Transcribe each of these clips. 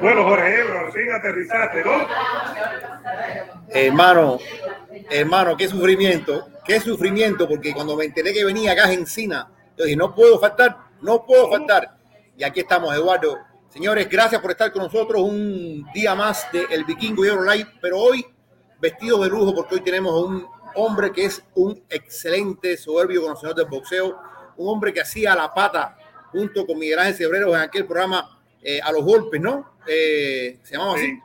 Bueno, Jorge Ebro, fin aterrizaste, ¿no? Hermano, hermano, qué sufrimiento, qué sufrimiento, porque cuando me enteré que venía acá en Encina, yo dije, no puedo faltar, no puedo faltar. Y aquí estamos, Eduardo. Señores, gracias por estar con nosotros un día más de El Vikingo y Light, pero hoy vestidos de lujo porque hoy tenemos un hombre que es un excelente, soberbio conocedor del boxeo, un hombre que hacía la pata junto con Miguel Ángel Cebreros en aquel programa eh, a los golpes, ¿no? Eh, se llamaba así.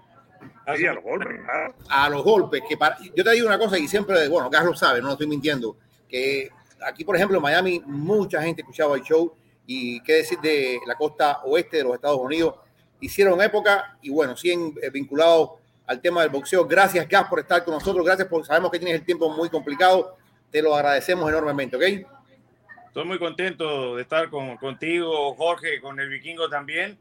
Sí, a los golpes. Ah. A los golpes. Que para, yo te digo una cosa y siempre, bueno, Gas lo sabe, no lo estoy mintiendo, que aquí, por ejemplo, en Miami, mucha gente escuchaba el show y qué decir de la costa oeste de los Estados Unidos. Hicieron época y bueno, siguen eh, vinculados al tema del boxeo. Gracias, Gas, por estar con nosotros. Gracias por, sabemos que tienes el tiempo muy complicado. Te lo agradecemos enormemente, ¿ok? Estoy muy contento de estar con, contigo, Jorge, con el vikingo también.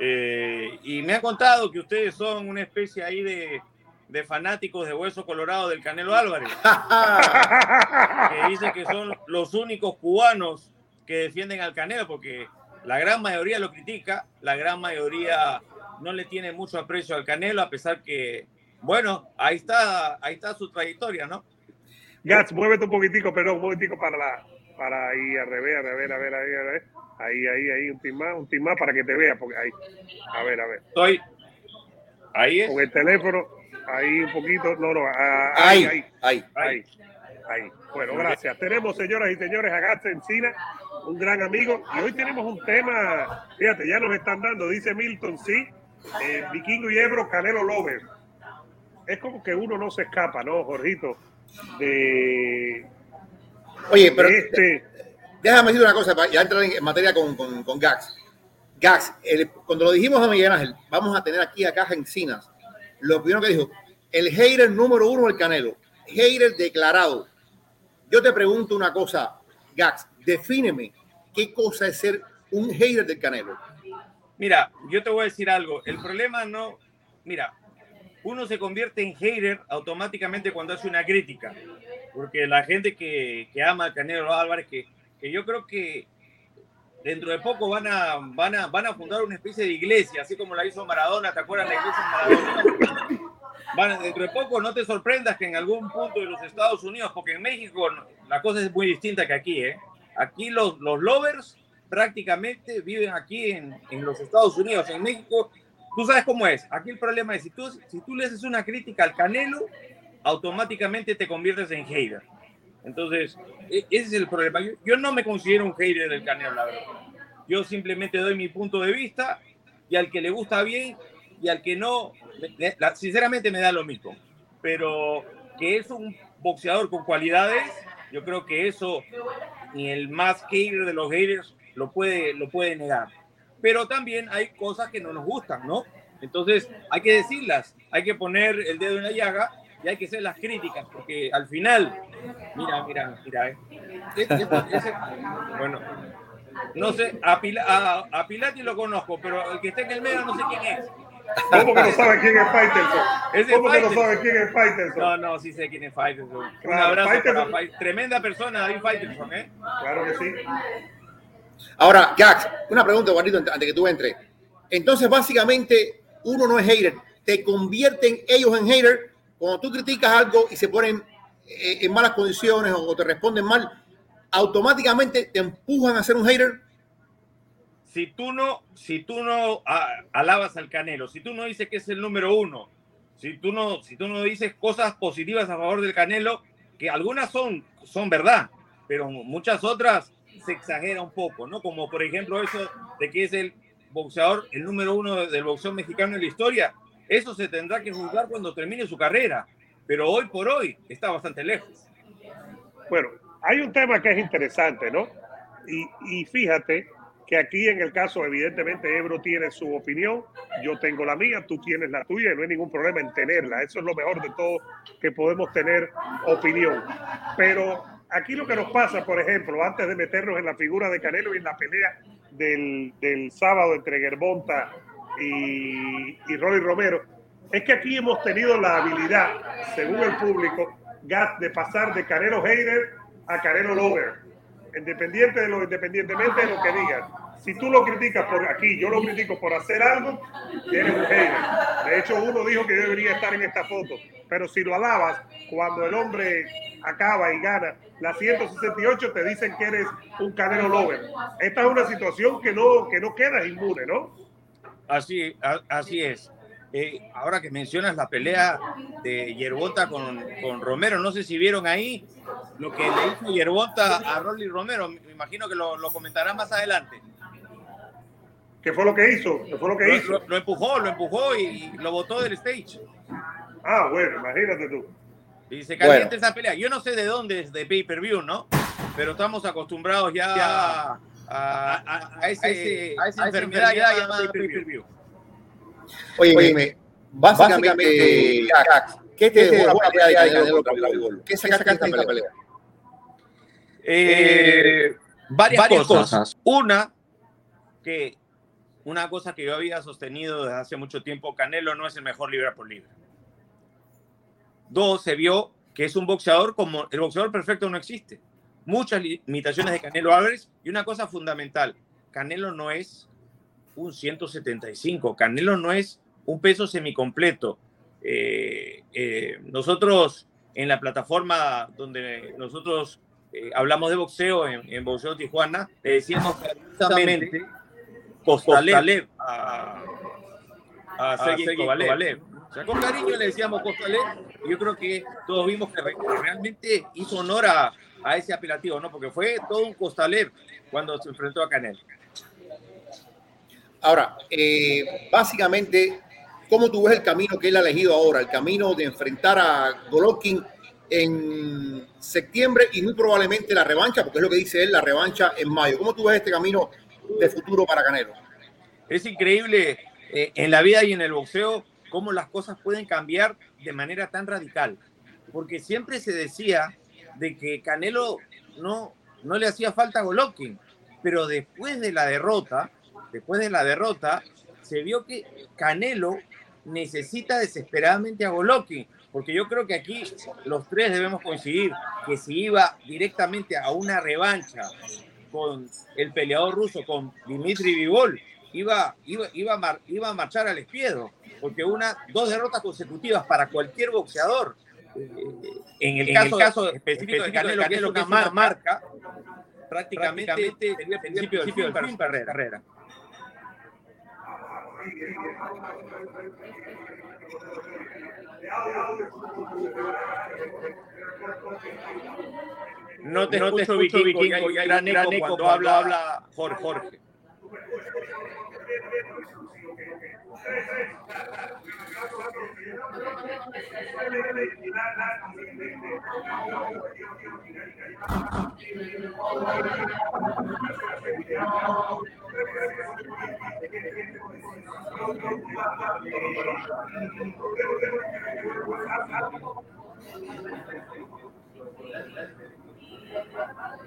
Eh, y me han contado que ustedes son una especie ahí de, de fanáticos de hueso colorado del Canelo Álvarez. que dicen que son los únicos cubanos que defienden al Canelo, porque la gran mayoría lo critica, la gran mayoría no le tiene mucho aprecio al Canelo, a pesar que, bueno, ahí está, ahí está su trayectoria, ¿no? Gats, muévete un poquitico, perdón, un poquitico para la, para ahí, a revés, a ver, a ver, a ver, a ver. Ahí, ahí, ahí, un team más, un team más para que te vea, porque ahí. A ver, a ver. Estoy. Ahí es. Con el teléfono, ahí un poquito. No, no, ah, ahí, ahí, ahí, ahí. ahí. Bueno, gracias. Tenemos, señoras y señores, a Gats Encina, un gran amigo. Y hoy tenemos un tema, fíjate, ya nos están dando, dice Milton, sí, eh, Vikingo y Ebro, Canelo Lover. Es como que uno no se escapa, ¿no, Jorgito? De, Oye, pero este... déjame decir una cosa, para ya entrar en materia con, con, con Gax. Gax, el, cuando lo dijimos a Miguel Ángel, vamos a tener aquí a Caja Encinas, lo primero que dijo, el hater número uno del Canelo, hater declarado. Yo te pregunto una cosa, Gax, defíneme qué cosa es ser un hater del Canelo. Mira, yo te voy a decir algo, el problema no, mira, uno se convierte en hater automáticamente cuando hace una crítica porque la gente que, que ama a Canelo Álvarez, que, que, yo creo que dentro de poco van a, van, a, van a fundar una especie de iglesia, así como la hizo Maradona, ¿te acuerdas la iglesia Maradona? Van, dentro de poco no te sorprendas que en algún punto de los Estados Unidos, porque en México la cosa es muy distinta que aquí, ¿eh? Aquí los, los lovers prácticamente viven aquí en, en los Estados Unidos. En México, tú sabes cómo es. Aquí el problema es, si tú, si tú le haces una crítica al Canelo, automáticamente te conviertes en hater. Entonces, e, ese es el problema. Yo, no me considero un hater del Canelo, la verdad. Yo simplemente doy mi punto de vista y al que le gusta bien y al que no, sinceramente me da lo mismo. Pero que es un boxeador con cualidades, yo creo que eso ni el más hater de los haters lo puede, lo puede negar. Pero también hay cosas que no nos gustan, ¿no? Entonces hay que decirlas, hay que poner el dedo en la llaga y hay que hacer las críticas, porque al final, mira, mira, mira, eh. bueno, no sé, a, a, Pilati lo conozco, pero el que está en el medio no sé quién es. ¿Cómo que no sabe quién es Faitelson? ¿Cómo que no sabe quién es Faitelson? No, no, sí sé quién es Faitelson. Un abrazo para Tremenda persona, David Faitelson, ¿eh? Claro que sí. Ahora, Gax, una pregunta, Juanito, antes de que tú entres. Entonces, básicamente, uno no es hater. Te convierten ellos en hater cuando tú criticas algo y se ponen eh, en malas condiciones o te responden mal, automáticamente te empujan a ser un hater. Si tú no, si tú no alabas al Canelo, si tú no dices que es el número uno, si tú no, si tú no dices cosas positivas a favor del Canelo, que algunas son, son verdad, pero muchas otras se exagera un poco, ¿no? Como por ejemplo eso de que es el boxeador, el número uno del boxeo mexicano en la historia. Eso se tendrá que juzgar cuando termine su carrera, pero hoy por hoy está bastante lejos. Bueno, hay un tema que es interesante, ¿no? Y, fíjate que aquí en el caso, evidentemente, Ebro tiene su opinión, yo tengo la mía, tú tienes la tuya y no hay ningún problema en tenerla. Eso es lo mejor de todo, que podemos tener opinión. Pero aquí lo que nos pasa, por ejemplo, antes de meternos en la figura de Canelo y en la pelea del, del sábado entre Gervonta y, y Rolly Romero, es que aquí hemos tenido la habilidad, según el público, de pasar de Canelo Hater a Canelo Lover, independiente de lo, independientemente de lo que digan. Si tú lo criticas por aquí, yo lo critico por hacer algo, eres un hater. De hecho, uno dijo que yo debería estar en esta foto. Pero si lo alabas, cuando el hombre acaba y gana la 168, te dicen que eres un Canelo Lover. Esta es una situación que no, que no queda inmune, ¿no? Así, así es. Eh, ahora que mencionas la pelea de Yerbota con, con, Romero, no sé si vieron ahí lo que le hizo Yerbota a Rolly Romero. Me imagino que lo, lo comentará más adelante. ¿Qué fue lo que hizo? ¿Qué fue lo que lo, hizo? Lo, empujó, lo empujó y, lo botó del stage. Ah, bueno, imagínate tú. Y se calienta bueno. esa pelea. Yo no sé de dónde es de pay-per-view, ¿no? Pero estamos acostumbrados ya, ya a, a, a, ese, a, ese, a, esa enfermedad, enfermedad llamada pay-per-view. Oye, Oye básicamente, básicamente ¿qué te dejó la pelea de Canelo contra? ¿Qué sacaste de esta pelea? Eh, varias, varias cosas. cosas. Una, que una cosa que yo había sostenido desde hace mucho tiempo, Canelo no es el mejor libra por libra. Dos, se vio que es un boxeador como el boxeador perfecto no existe. Muchas limitaciones de Canelo Álvarez y una cosa fundamental, Canelo no es un 175, Canelo no es un peso semicompleto. Eh, eh, nosotros en la plataforma donde nosotros eh, hablamos de boxeo en, en, Boxeo Tijuana, le decíamos precisamente Costalev a, a Sergei Kovalev. O sea, con cariño le decíamos Costalev y yo creo que todos vimos que realmente hizo honor a, a ese apelativo, ¿no? Porque fue todo un Costalev cuando se enfrentó a Canelo. Ahora, eh, básicamente, ¿cómo tú ves el camino que él ha elegido ahora? El camino de enfrentar a Golovkin en septiembre y muy probablemente la revancha, porque es lo que dice él, la revancha en mayo. ¿Cómo tú ves este camino de futuro para Canelo? Es increíble eh, en la vida y en el boxeo cómo las cosas pueden cambiar de manera tan radical. Porque siempre se decía de que Canelo no, no le hacía falta a Golovkin, pero después de la derrota, después de la derrota, se vio que Canelo necesita desesperadamente a Golovkin, porque yo creo que aquí los tres debemos coincidir que si iba directamente a una revancha con el peleador ruso, con Dimitri Vivol, iba, iba, iba, a, mar, iba a marchar al espiedo, porque una, dos derrotas consecutivas para cualquier boxeador, en el, en caso, el caso específico, de Canelo, que es una marca, marca prácticamente, prácticamente sería el principio, del fin para. No te, no te escucho, vikingo, vikingo, vikingo, hay gran eco cuando, cuando habla, habla Jorge. Jorge.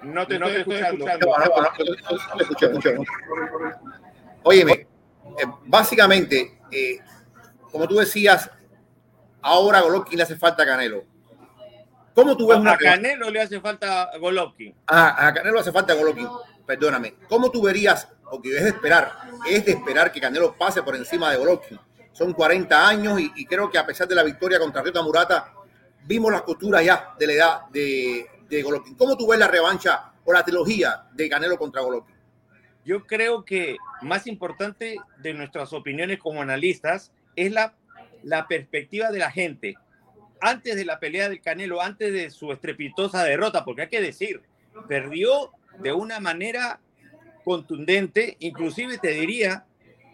No te, no te estoy escuchando. escuchando. Óyeme, eh, básicamente, eh, como tú decías, ahora a Golovkin le hace falta a Canelo. ¿Cómo tú ves a Canelo le hace falta a Golovkin. Ah, a Canelo le hace falta a Golovkin. Perdóname. ¿Cómo tú verías, porque es de esperar, es de esperar que Canelo pase por encima de Golovkin? Son 40 años y, y creo que a pesar de la victoria contra Ryota Murata, vimos las costuras ya de la edad de, de Golovkin. ¿Cómo tú ves la revancha o la trilogía de Canelo contra Golovkin? Yo creo que más importante de nuestras opiniones como analistas es la, la perspectiva de la gente. Antes de la pelea del Canelo, antes de su estrepitosa derrota, porque hay que decir, perdió de una manera contundente, inclusive te diría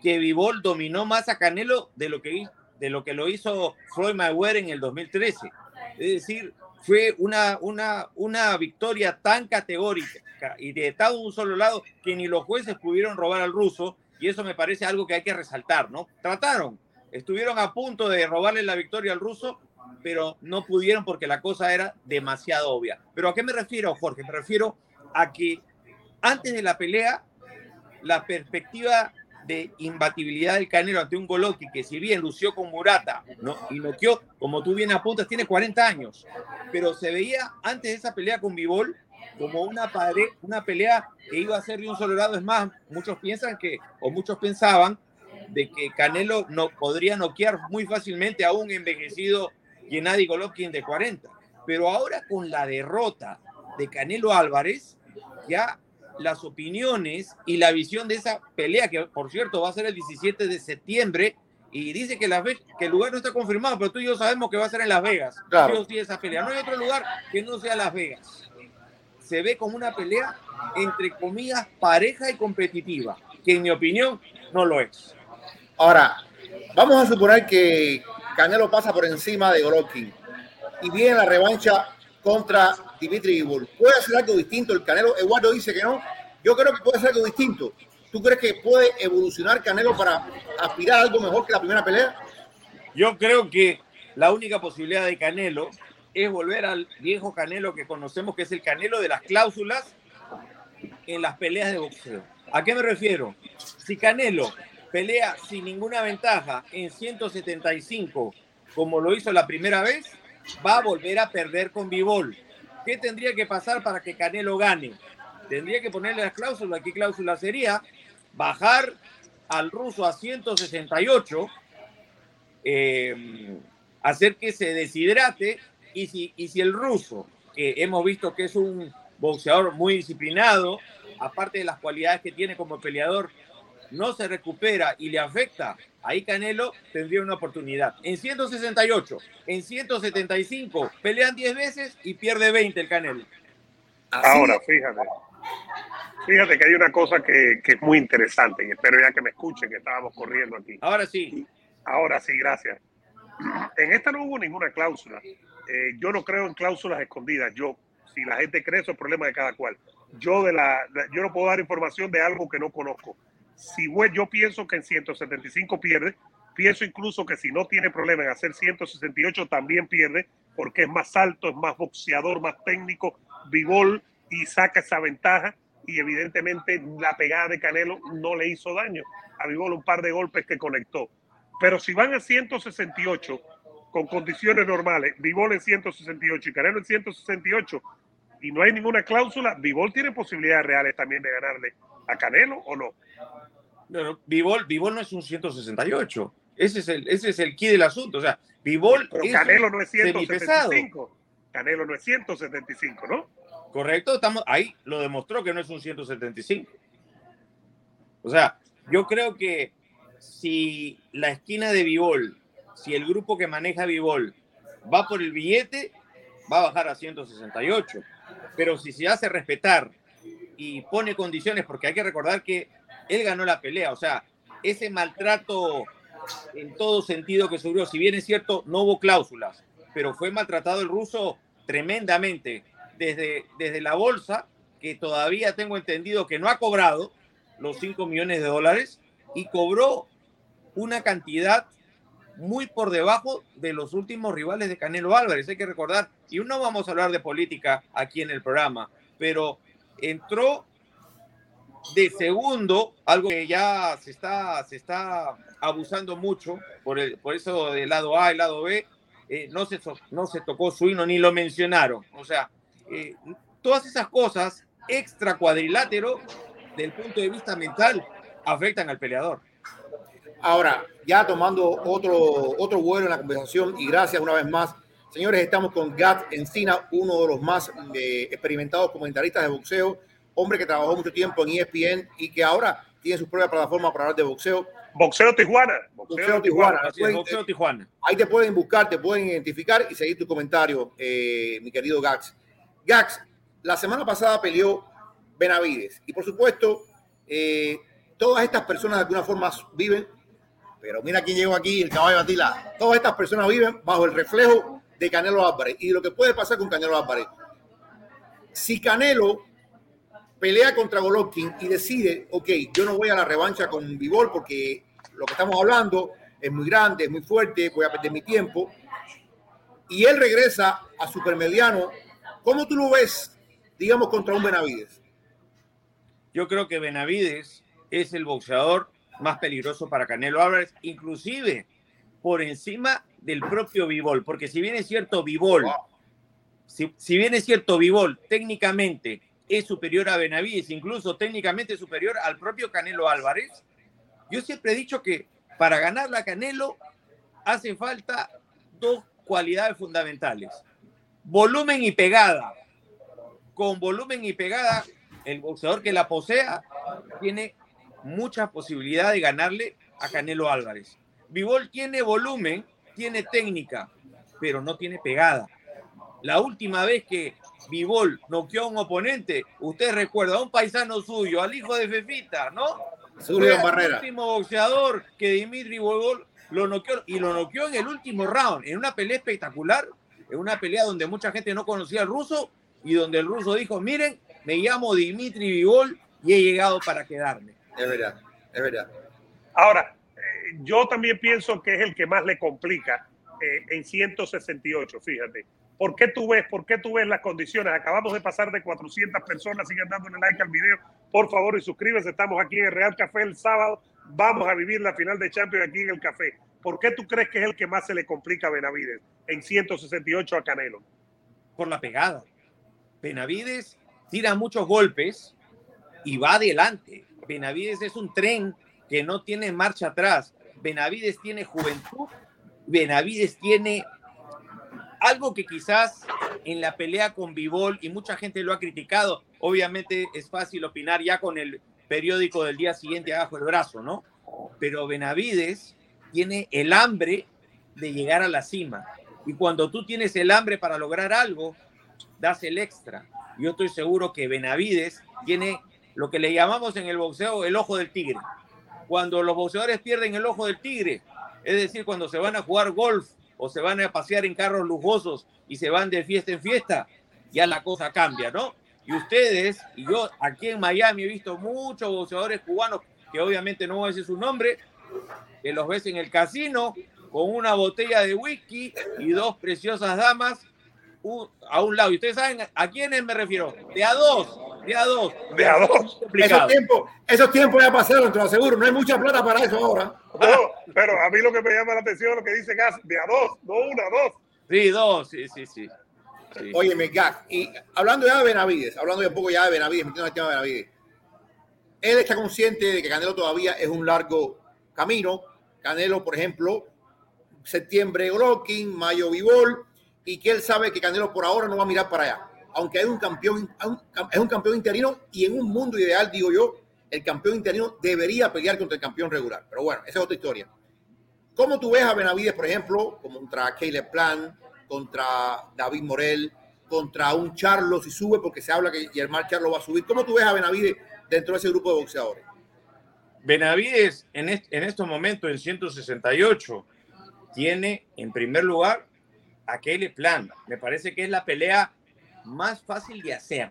que Vivol dominó más a Canelo de lo que, de lo, que lo hizo Floyd Mayweather en el 2013. Es decir, fue una, una, una victoria tan categórica y de todo un solo lado que ni los jueces pudieron robar al ruso y eso me parece algo que hay que resaltar, ¿no? Trataron, estuvieron a punto de robarle la victoria al ruso, pero no pudieron porque la cosa era demasiado obvia. ¿Pero a qué me refiero, Jorge? Me refiero a que antes de la pelea, la perspectiva de imbatibilidad del Canelo ante un Golovkin que si bien lució con Murata ¿no? y noqueó, como tú bien apuntas, tiene 40 años, pero se veía antes de esa pelea con Vivol como una, una pelea que iba a ser de un solo lado. Es más, muchos piensan que, o muchos pensaban, de que Canelo no podría noquear muy fácilmente a un envejecido Gennady Golovkin de 40. Pero ahora con la derrota de Canelo Álvarez, ya las opiniones y la visión de esa pelea, que por cierto va a ser el 17 de septiembre, y dice que, que el lugar no está confirmado, pero tú y yo sabemos que va a ser en Las Vegas. Claro. Sí, esa pelea. No hay otro lugar que no sea Las Vegas. Se ve como una pelea entre comillas pareja y competitiva, que en mi opinión no lo es. Ahora, vamos a suponer que Canelo pasa por encima de Golovkin y viene la revancha contra Dimitri Bivol. ¿Puede hacer algo distinto el Canelo? Eduardo dice que no. Yo creo que puede hacer algo distinto. ¿Tú crees que puede evolucionar Canelo para aspirar a algo mejor que la primera pelea? Yo creo que la única posibilidad de Canelo es volver al viejo Canelo que conocemos, que es el Canelo de las cláusulas en las peleas de boxeo. ¿A qué me refiero? Si Canelo pelea sin ninguna ventaja en 175, como lo hizo la primera vez, va a volver a perder con Bivol. ¿Qué tendría que pasar para que Canelo gane? Tendría que ponerle las cláusulas. ¿Qué cláusula sería? Bajar al ruso a 168, eh, hacer que se deshidrate y si el ruso, que hemos visto que es un boxeador muy disciplinado, aparte de las cualidades que tiene como peleador, no se recupera y le afecta, ahí Canelo tendría una oportunidad. En 168, en 175, pelean 10 veces y pierde 20 el Canelo. Ahora, fíjate. Fíjate que hay una cosa que, que, es muy interesante y espero ya que me escuchen que estábamos corriendo aquí. Ahora sí. Ahora sí, gracias. En esta no hubo ninguna cláusula. Eh, yo no creo en cláusulas escondidas. Yo, si la gente cree, eso es problema de cada cual. Yo, de la, yo no puedo dar información de algo que no conozco si yo pienso que en 175 pierde, pienso incluso que si no tiene problema en hacer 168 también pierde, porque es más alto, es más boxeador, más técnico, Bigol y saca esa ventaja y evidentemente la pegada de Canelo no le hizo daño. A Bigol un par de golpes que conectó. Pero si van a 168 con condiciones normales, Bigol en 168 y Canelo en 168 y no hay ninguna cláusula, Bigol tiene posibilidades reales también de ganarle a Canelo o no. No, no, Bivol, no es un 168. Ese es el, ese es el key del asunto. O sea. Pero Canelo no es 175. Canelo no es 175, ¿no? Correcto, estamos ahí, lo demostró que no es un 175. O sea, yo creo que si la esquina de Bivol, si el grupo que maneja Bivol va por el billete, va a bajar a 168. Pero si se hace respetar y pone condiciones, porque hay que recordar que él ganó la pelea, o sea, ese maltrato en todo sentido que subió, si bien es cierto, no hubo cláusulas, pero fue maltratado el ruso tremendamente. Desde, desde la bolsa, que todavía tengo entendido que no ha cobrado los 5 millones de dólares y cobró una cantidad muy por debajo de los últimos rivales de Canelo Álvarez. Hay que recordar, y no vamos a hablar de política aquí en el programa, pero entró de segundo, algo que ya se está, se está abusando mucho, por, el, por eso del lado A y lado B, eh, no, se, no se tocó su ni lo mencionaron. O sea, eh, todas esas cosas extra cuadrilátero, del punto de vista mental, afectan al peleador. Ahora, ya tomando otro, otro vuelo en la conversación, y gracias una vez más, señores, estamos con Gat Encina, uno de los más eh, experimentados comentaristas de boxeo hombre que trabajó mucho tiempo en ESPN y que ahora tiene su propia plataforma para hablar de boxeo. Boxeo Tijuana. Boxeo, Tijuana. boxeo Tijuana. Ahí te pueden buscar, te pueden identificar y seguir tu comentario, eh, mi querido Gax. Gax, la semana pasada peleó Benavides y por supuesto eh, todas estas personas de alguna forma viven, pero mira quién llegó aquí, el caballo Atila. Todas estas personas viven bajo el reflejo de Canelo Álvarez y lo que puede pasar con Canelo Álvarez. Si Canelo pelea contra Golovkin y decide, ok, yo no voy a la revancha con Vivol porque lo que estamos hablando es muy grande, es muy fuerte, voy a perder mi tiempo. Y él regresa a supermediano. ¿Cómo tú lo ves, digamos, contra un Benavides? Yo creo que Benavides es el boxeador más peligroso para Canelo Álvarez, inclusive por encima del propio Vivol, porque si bien es cierto, Vivol si, si bien es cierto, Vivol técnicamente es superior a Benavides, incluso técnicamente superior al propio Canelo Álvarez, yo siempre he dicho que para ganar la Canelo hace falta dos cualidades fundamentales. Volumen y pegada. Con volumen y pegada, el boxeador que la posea tiene mucha posibilidad de ganarle a Canelo Álvarez. Vivol tiene volumen, tiene técnica, pero no tiene pegada. La última vez que Vivol noqueó a un oponente, usted recuerda a un paisano suyo, al hijo de Fefita, ¿no? Julio Barrera. El último boxeador que Dimitri Vivol lo noqueó y lo noqueó en el último round, en una pelea espectacular, en una pelea donde mucha gente no conocía al ruso y donde el ruso dijo, miren, me llamo Dimitri Vivol y he llegado para quedarme. Es verdad, es verdad. Ahora, eh, yo también pienso que es el que más le complica eh, en 168, fíjate. ¿Por qué tú ves, por qué tú ves las condiciones? Acabamos de pasar de 400 personas, sigan dándole like al video, por favor, y suscríbete. Estamos aquí en el Real Café el sábado. Vamos a vivir la final de Champions aquí en el Café. ¿Por qué tú crees que es el que más se le complica a Benavides en 168 a Canelo? Por la pegada. Benavides tira muchos golpes y va adelante. Benavides es un tren que no tiene marcha atrás. Benavides tiene juventud. Benavides tiene algo que quizás en la pelea con Vivol y mucha gente lo ha criticado. Obviamente es fácil opinar ya con el periódico del día siguiente abajo el brazo, ¿no? Pero Benavides tiene el hambre de llegar a la cima. Y cuando tú tienes el hambre para lograr algo, das el extra. Yo estoy seguro que Benavides tiene lo que le llamamos en el boxeo el ojo del tigre. Cuando los boxeadores pierden el ojo del tigre, es decir, cuando se van a jugar golf o se van a pasear en carros lujosos y se van de fiesta en fiesta, ya la cosa cambia, ¿no? Y ustedes, y yo aquí en Miami he visto muchos boxeadores cubanos, que obviamente no voy a decir su nombre, que los ves en el casino con una botella de whisky y dos preciosas damas a un lado. Y ustedes saben a quiénes me refiero. De a dos, de a dos. De a dos. Esos tiempos, esos tiempos ya pasaron, te lo aseguro. No hay mucha plata para eso ahora. No, pero a mí lo que me llama la atención es lo que dice Gas, de a dos, no una, dos. Sí, dos, sí, sí, sí. sí. Oye, me y hablando ya de Benavides, hablando de un poco ya de Benavides, metiendo el tema de Benavides, él está consciente de que Canelo todavía es un largo camino. Canelo, por ejemplo, septiembre Golovkin, mayo Vivol, y que él sabe que Canelo por ahora no va a mirar para allá. Aunque hay un campeón, es un campeón interino y en un mundo ideal, digo yo, el campeón interino debería pelear contra el campeón regular. Pero bueno, esa es otra historia. ¿Cómo tú ves a Benavides, por ejemplo, contra Caleb Plan, contra David Morel, contra un Charlo si sube, porque se habla que Germán Charlo va a subir? ¿Cómo tú ves a Benavides dentro de ese grupo de boxeadores? Benavides en, en estos momentos en 168 tiene en primer lugar a Caleb Plan. Me parece que es la pelea más fácil de hacer.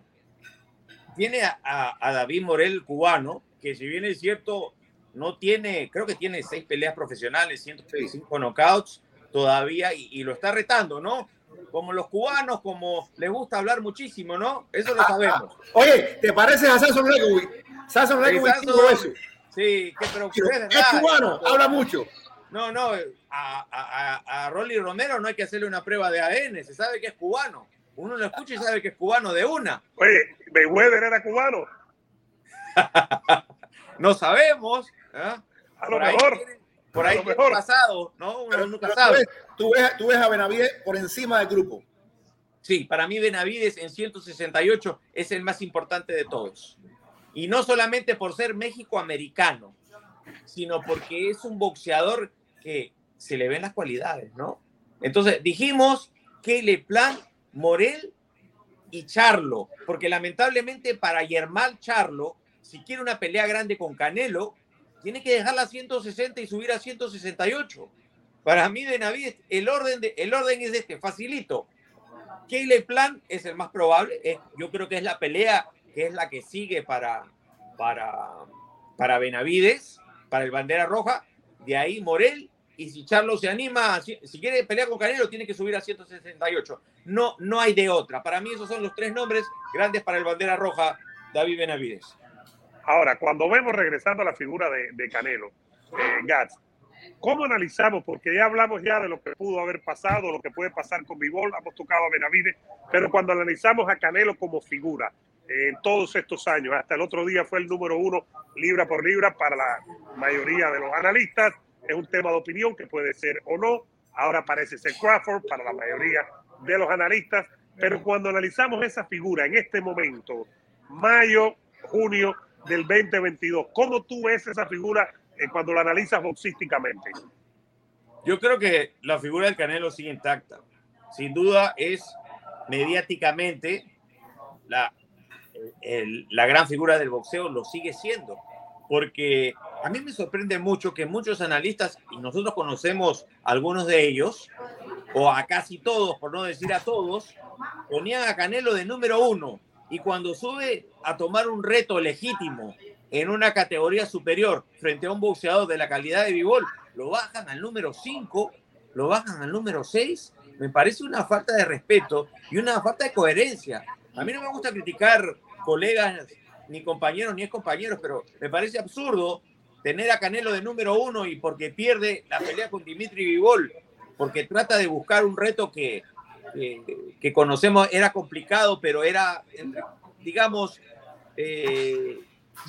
Tiene a, David Morel, cubano, que si bien es cierto, no tiene, creo que tiene seis peleas profesionales, 135 knockouts todavía y, lo está retando, ¿no? Como los cubanos, como les gusta hablar muchísimo, ¿no? Eso lo sabemos. Oye, ¿te pareces a Samson Legowitz? Samson Legowitz eso. Sí, que, pero, es, cubano, habla mucho. No, no, a, a, a, Rolly Romero no hay que hacerle una prueba de ADN, se sabe que es cubano. Uno lo escucha y sabe que es cubano de una. Oye, Mayweather era cubano. no sabemos. ¿eh? A lo mejor. por ahí mejor. pasado, ¿no? Uno nunca sabe. Tú ves, tú ves a Benavides por encima del grupo. Sí, para mí Benavides en 168 es el más importante de todos. Y no solamente por ser México-americano, sino porque es un boxeador que se le ven las cualidades, ¿no? Entonces dijimos que Le Plan, Morel y Charlo, porque lamentablemente para Yermal Charlo, si quiere una pelea grande con Canelo, tiene que dejarla a 160 y subir a 168. Para mí, de Navidad, el orden, de, el orden es este, facilito. Caleb Plan es el más probable. Eh, yo creo que es la pelea que es la que sigue para, para, para Benavides para el bandera roja. De ahí Morel. Y si Charlo se anima, si, quiere pelear con Canelo, tiene que subir a 168. No, no hay de otra. Para mí esos son los tres nombres grandes para el bandera roja, David Benavides. Ahora, cuando vemos regresando a la figura de, Canelo, eh, Gats, ¿Cómo analizamos? Porque ya hablamos ya de lo que pudo haber pasado, lo que puede pasar con Vivol, hemos tocado a Benavides, pero cuando analizamos a Canelo como figura en todos estos años, hasta el otro día fue el número uno libra por libra para la mayoría de los analistas, es un tema de opinión que puede ser o no, ahora parece ser Crawford para la mayoría de los analistas, pero cuando analizamos esa figura en este momento, mayo, junio del 2022, ¿cómo tú ves esa figura eh, cuando la analizas boxísticamente? Yo creo que la figura del Canelo sigue intacta. Sin duda es mediáticamente la, la gran figura del boxeo, lo sigue siendo. Porque a mí me sorprende mucho que muchos analistas, y nosotros conocemos algunos de ellos, o a casi todos, por no decir a todos, ponían a Canelo de número uno. Y cuando sube a tomar un reto legítimo en una categoría superior frente a un boxeador de la calidad de Bivol, lo bajan al número 5, lo bajan al número 6. Me parece una falta de respeto y una falta de coherencia. A mí no me gusta criticar colegas, ni compañeros, ni ex compañeros, pero me parece absurdo tener a Canelo de número uno y porque pierde la pelea con Dimitri Vivol, porque trata de buscar un reto que, que, conocemos, era complicado, pero era, digamos, eh,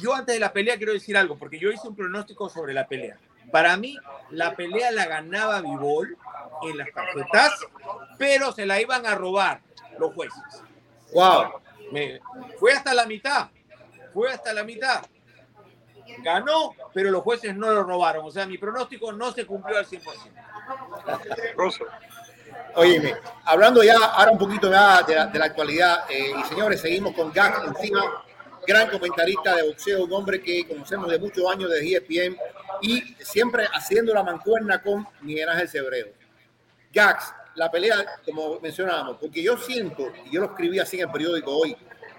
yo antes de la pelea quiero decir algo, porque yo hice un pronóstico sobre la pelea. Para mí, la pelea la ganaba Vivol en las tarjetas, pero se la iban a robar los jueces. Wow. Me, fue hasta la mitad, fue hasta la mitad. Ganó, pero los jueces no lo robaron. O sea, mi pronóstico no se cumplió al 100%. Oye, hablando ya ahora un poquito de la, de la actualidad, eh, y señores, seguimos con Gax encima gran comentarista de boxeo, un hombre que conocemos de muchos años de ESPN y siempre haciendo la mancuerna con Miguel Ángel Cebredo. Gax, la pelea, como mencionábamos, porque yo siento, y yo lo escribí así en el periódico hoy,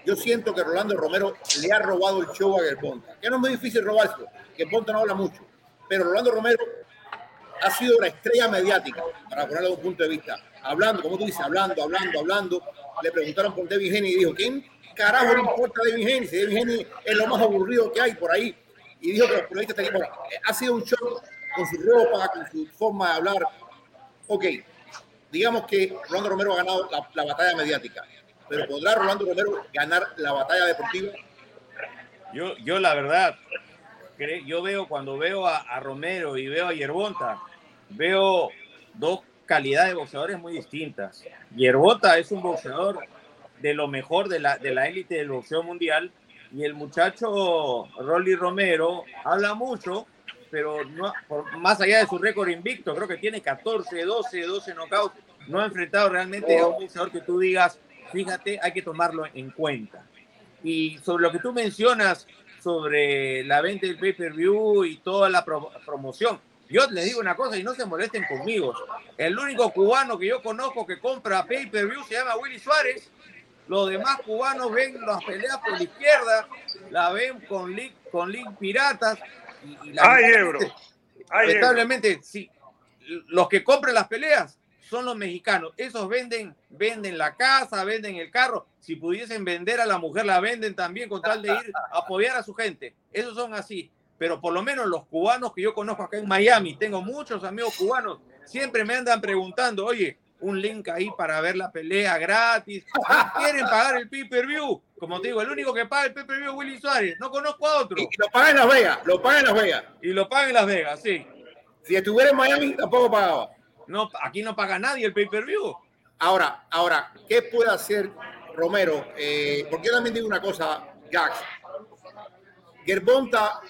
yo siento que Rolando Romero le ha robado el show a Gerponta, que no es muy difícil robárselo, Gerponta no habla mucho, pero Rolando Romero ha sido la estrella mediática, para ponerlo de un punto de vista, hablando, como tú dices, hablando, hablando, hablando, le preguntaron por David Henry y dijo, ¿quién carajo le importa David Henry? Si Henry es lo más aburrido que hay por ahí. Y dijo que los periodistas tenían, bueno, ha sido un show con su ropa, con su forma de hablar. Ok, digamos que Rolando Romero ha ganado la, batalla mediática, pero ¿podrá Rolando Romero ganar la batalla deportiva? Yo, yo la verdad, yo veo cuando veo a, Romero y veo a Yerbonta, veo dos calidades de boxeadores muy distintas. Yerbota es un boxeador de lo mejor de la, de la élite del boxeo mundial. Y el muchacho Rolly Romero habla mucho, pero no, más allá de su récord invicto, creo que tiene 14, 12, 12 knockouts. No ha enfrentado realmente a un boxeador que tú digas, fíjate, hay que tomarlo en cuenta. Y sobre lo que tú mencionas sobre la venta del pay-per-view y toda la promoción, yo les digo una cosa y no se molesten conmigo. El único cubano que yo conozco que compra pay-per-view se llama Willy Suárez los demás cubanos ven las peleas por la izquierda, la ven con link, con link piratas. Y, la Ay, Ebro. lamentablemente, sí, los que compran las peleas son los mexicanos. Esos venden, venden la casa, venden el carro. Si pudiesen vender a la mujer, la venden también con tal de ir a apoyar a su gente. Esos son así. Pero por lo menos los cubanos que yo conozco acá en Miami, tengo muchos amigos cubanos, siempre me andan preguntando, oye, un link ahí para ver la pelea gratis. quieren pagar el pay-per-view. Como te digo, el único que paga el pay-per-view es Willy Suárez. No conozco a otro. Y lo paga en Las Vegas, lo paga en Las Vegas. Y lo paga en Las Vegas, sí. Si estuviera en Miami, tampoco pagaba. No, aquí no paga nadie el pay-per-view. Ahora, ahora, ¿qué puede hacer Romero? Eh, porque yo también digo una cosa, Gax. Gerbonta,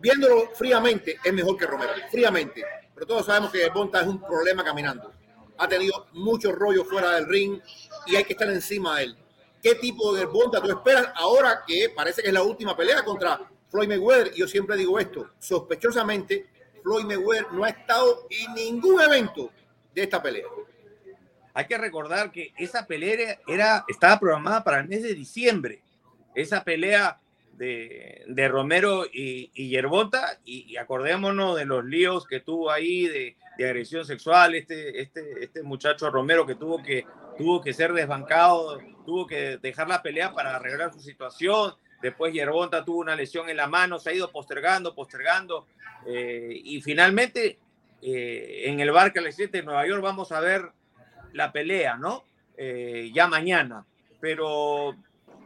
viéndolo fríamente, es mejor que Romero. Fríamente pero todos sabemos que Bonta es un problema caminando. Ha tenido muchos rollos fuera del ring y hay que estar encima de él. ¿Qué tipo de Bonta tú esperas ahora que parece que es la última pelea contra Floyd Mayweather? Yo siempre digo esto, sospechosamente Floyd Mayweather no ha estado en ningún evento de esta pelea. Hay que recordar que esa pelea era, estaba programada para el mes de diciembre. Esa pelea de, Romero y, y Yerbota, y, acordémonos de los líos que tuvo ahí de, agresión sexual, este, este, este muchacho Romero que tuvo que, tuvo que ser desbancado, tuvo que dejar la pelea para arreglar su situación, después Yerbonta tuvo una lesión en la mano, se ha ido postergando, postergando, eh, y finalmente eh, en el Barclays 7 de Nueva York vamos a ver la pelea, ¿no? Eh, ya mañana. Pero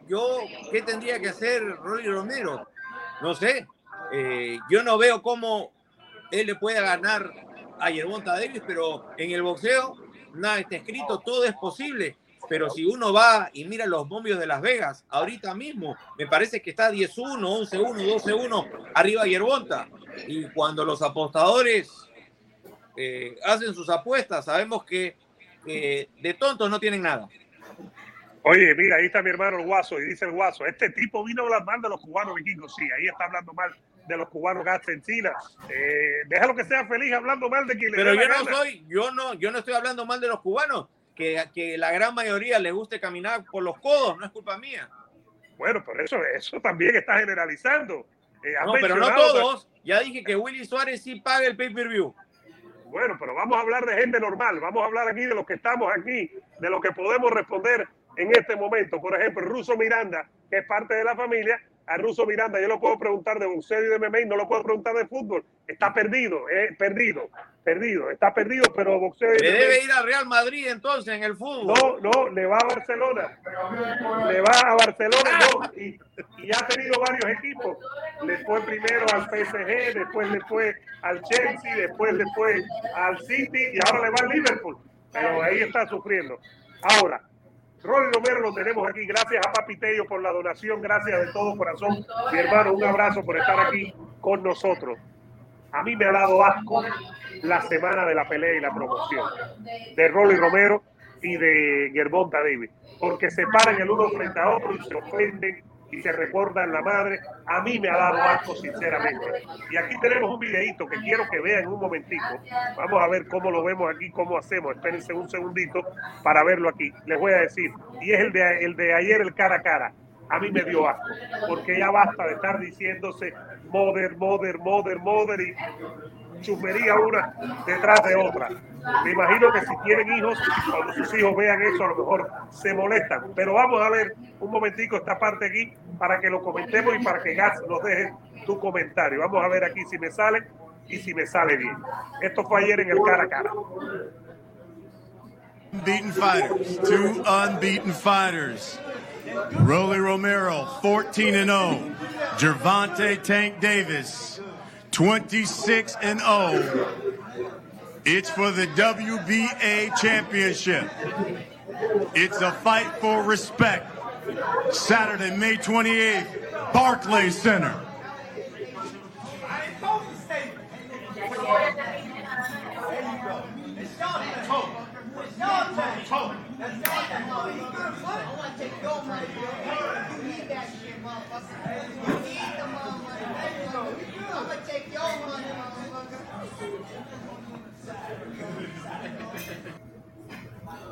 yo, ¿qué tendría que hacer Rolly Romero? No sé. yo no veo cómo él le puede ganar a Yerbonta Davis, pero en el boxeo nada está escrito, todo es posible. Pero si uno va y mira los bombios de Las Vegas, ahorita mismo me parece que está 10-1, 11-1, 12-1 arriba Yerbonta. Y cuando los apostadores eh, hacen sus apuestas, sabemos que de tontos no tienen nada. Oye, mira, ahí está mi hermano el Guaso, y dice el Guaso, este tipo vino a hablar mal de los cubanos vikingos, sí, ahí está hablando mal de los cubanos gastos en China. Eh, déjalo que sea feliz hablando mal de quien le Pero yo no soy, yo no, yo no estoy hablando mal de los cubanos, que, que la gran mayoría le guste caminar por los codos, no es culpa mía. Bueno, pero eso, eso también está generalizando. Eh, no, pero no todos. Ya dije que Willy Suárez sí paga el pay-per-view. Bueno, pero vamos a hablar de gente normal. Vamos a hablar aquí de los que estamos aquí, de lo que podemos responder en este momento. Por ejemplo, Russo Miranda, que es parte de la familia, a Russo Miranda, yo lo puedo preguntar de boxeo y de MMA, no lo puedo preguntar de fútbol. Está perdido, eh, perdido, perdido, está perdido, pero boxeo Le debe ir a Real Madrid entonces en el fútbol. No, no, le va a Barcelona. Le va a Barcelona no, y, y, ha tenido varios equipos. Le fue primero al PSG, después le fue al Chelsea, después le fue al City y ahora le va al Liverpool. Pero ahí está sufriendo. Ahora, Rolly Romero lo tenemos aquí. Gracias a Papi Tello por la donación. Gracias de todo corazón. Mi hermano, un abrazo por estar aquí con nosotros. A mí me ha dado asco la semana de la pelea y la promoción de Rolly Romero y de Gervonta David, porque se paran el uno frente a otro y se ofenden y se recuerdan la madre. A mí me ha dado asco, sinceramente. Y aquí tenemos un videito que quiero que vean un momentico. Vamos a ver cómo lo vemos aquí, cómo hacemos. Espérense un segundito para verlo aquí. Les voy a decir. Y es el de, el de ayer, el cara a cara. A mí me dio asco, porque ya basta de estar diciéndose mother, mother, mother, mother y chumería una detrás de otra. Me imagino que si tienen hijos, cuando sus hijos vean eso, a lo mejor se molestan. Pero vamos a ver un momentico esta parte aquí para que lo comentemos y para que Gas nos deje tu comentario. Vamos a ver aquí si me sale y si me sale bien. Esto fue ayer en el cara a cara. Unbeaten fighters, two unbeaten fighters. Rolly Romero, 14 and 0. Gervonta Tank Davis, 26 and 0. It's for the WBA championship. It's a fight for respect. Saturday, May 28th, Barclays Center.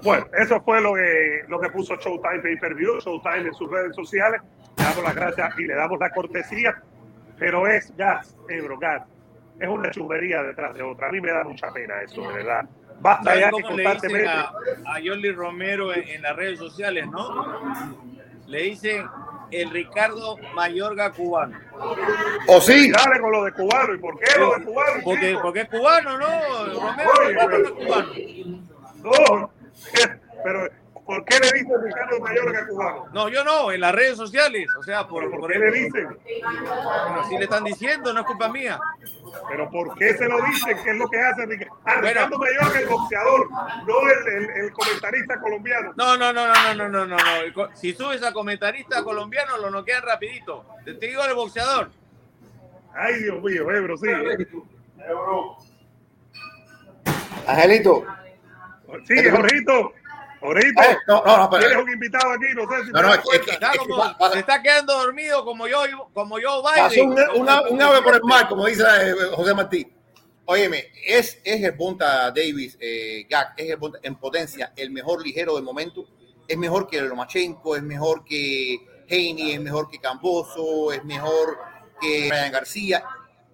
Bueno, eso fue lo que, lo que puso Showtime Pay Per View, Showtime en sus redes sociales. Le damos las gracias y le damos la cortesía, pero es gas, Ebro, gas. Es una chumería detrás de otra. A mí me da mucha pena eso, de verdad. Basta ya que constantemente. a, a Romero en, en, las redes sociales, ¿no? Le dicen el Ricardo Mayorga cubano. ¿O sí? Dale con lo de cubano. ¿Y por qué lo de cubano? Porque, porque es cubano, ¿no? Romero Oye, no es cubano. No, pero ¿por qué le dicen Ricardo Mayorga cubano? No, yo no, en las redes sociales. O sea, por, ¿Por, por qué le dicen? Bueno, si le están diciendo, no es culpa mía. Pero ¿por qué se lo dicen? ¿Qué es lo que hace? Ah, Ricardo bueno. Mayorga, el boxeador, no el, el, el, comentarista colombiano. No, no, no, no, no, no, no, no. Si subes a comentarista colombiano, lo noquean rapidito. Te digo el boxeador. Ay, Dios mío, Ebro, sí. Ebro. Angelito. Sí, Jorgito. Jorgito. Eh, no, no, no, pero, Tienes un invitado aquí, no sé si no, no, es que, es que, como, para- se está quedando dormido como yo, como yo pasó Biden. un, una- un ave por el mar, como dice eh, José Martí. Óyeme, es, es el Bonta Davis, eh, Gak, es el Bonta en potencia, el mejor ligero del momento. Es mejor que Lomachenko, es mejor que Haney, es mejor que Camboso, es mejor que Ryan García.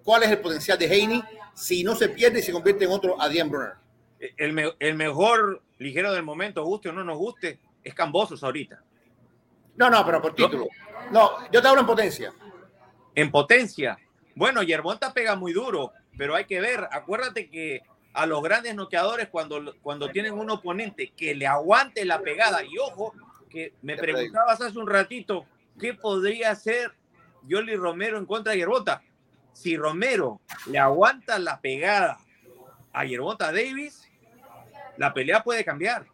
¿Cuál es el potencial de Haney si no se pierde y se convierte en otro Adrian Brunner? El, me- el mejor ligero del momento, guste o no nos guste, es Cambosos ahorita. No, no, pero por título. No, yo te hablo en potencia. En potencia. Bueno, Yerbonta pega muy duro, pero hay que ver. Acuérdate que a los grandes noqueadores, cuando, cuando tienen un oponente que le aguante la pegada, y ojo, que me preguntabas hace un ratito, ¿qué podría hacer Yoli Romero en contra de Yerbota? Si Romero le aguanta la pegada a Yerbota Davis, la pelea puede cambiar.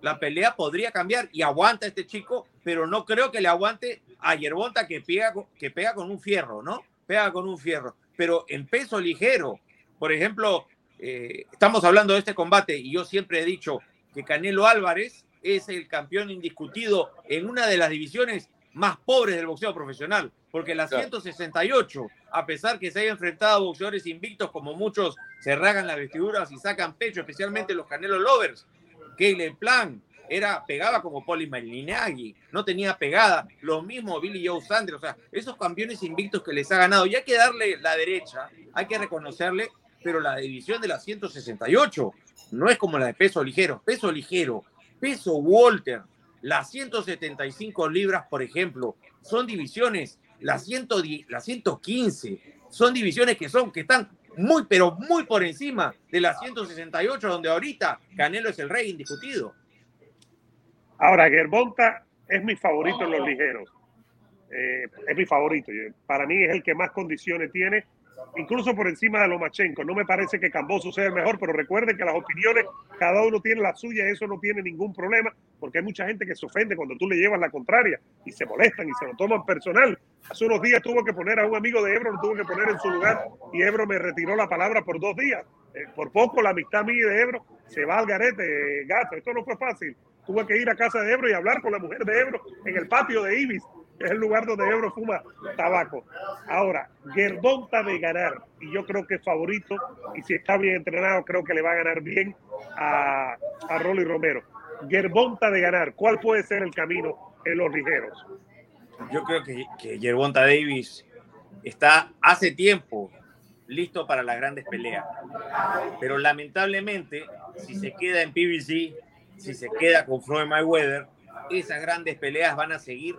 La pelea podría cambiar y aguanta este chico, pero no creo que le aguante a Yerbota que pega, que pega con un fierro, ¿no? Pega con un fierro. Pero en peso ligero, por ejemplo, eh, estamos hablando de este combate y yo siempre he dicho que Canelo Álvarez es el campeón indiscutido en una de las divisiones más pobres del boxeo profesional, porque la 168, a pesar que se haya enfrentado a boxeadores invictos como muchos se ragan las vestiduras y sacan pecho, especialmente los Canelo Lovers, Caleb Plan era pegaba como Poli Malignaggi, no tenía pegada, lo mismo Billy Joe Sanders, o sea, esos campeones invictos que les ha ganado, y hay que darle la derecha, hay que reconocerle, pero la división de la 168 no es como la de peso ligero, peso ligero peso Walter, las 175 libras, por ejemplo, son divisiones, las, 110, las 115, son divisiones que son, que están muy, pero muy por encima de las 168, donde ahorita Canelo es el rey indiscutido. Ahora, Gerbonta es mi favorito en los ligeros. Eh, es mi favorito. Para mí es el que más condiciones tiene incluso por encima de Lomachenko. No me parece que Camboso sea el mejor, pero recuerden que las opiniones, cada uno tiene la suya, eso no tiene ningún problema, porque hay mucha gente que se ofende cuando tú le llevas la contraria y se molestan y se lo toman personal. Hace unos días tuvo que poner a un amigo de Ebro, lo tuvo que poner en su lugar y Ebro me retiró la palabra por dos días. Eh, por poco la amistad mía de Ebro se va al garete, gato. Esto no fue fácil. Tuve que ir a casa de Ebro y hablar con la mujer de Ebro en el patio de Ibis es el lugar donde Ebro fuma tabaco. Ahora, Gerbonta de ganar, y yo creo que es favorito, y si está bien entrenado, creo que le va a ganar bien a, a Rolly Romero. Gerbonta de ganar, ¿cuál puede ser el camino en los ligeros? Yo creo que, que Gerbonta Davis está hace tiempo listo para las grandes peleas, pero lamentablemente, si se queda en PBC, si se queda con Floyd Mayweather, esas grandes peleas van a seguir.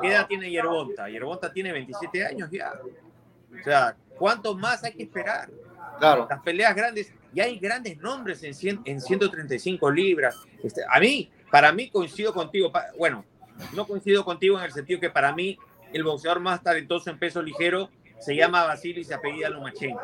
¿Qué edad tiene Yerbonta? Yerbonta tiene 27 años ya. O sea, ¿cuánto más hay que esperar? Claro. Las peleas grandes, y hay grandes nombres en, en 135 libras. Este, a mí, para mí coincido contigo, bueno, no coincido contigo en el sentido que para mí el boxeador más talentoso en peso ligero se llama Vasily y se apellida Lomachenko.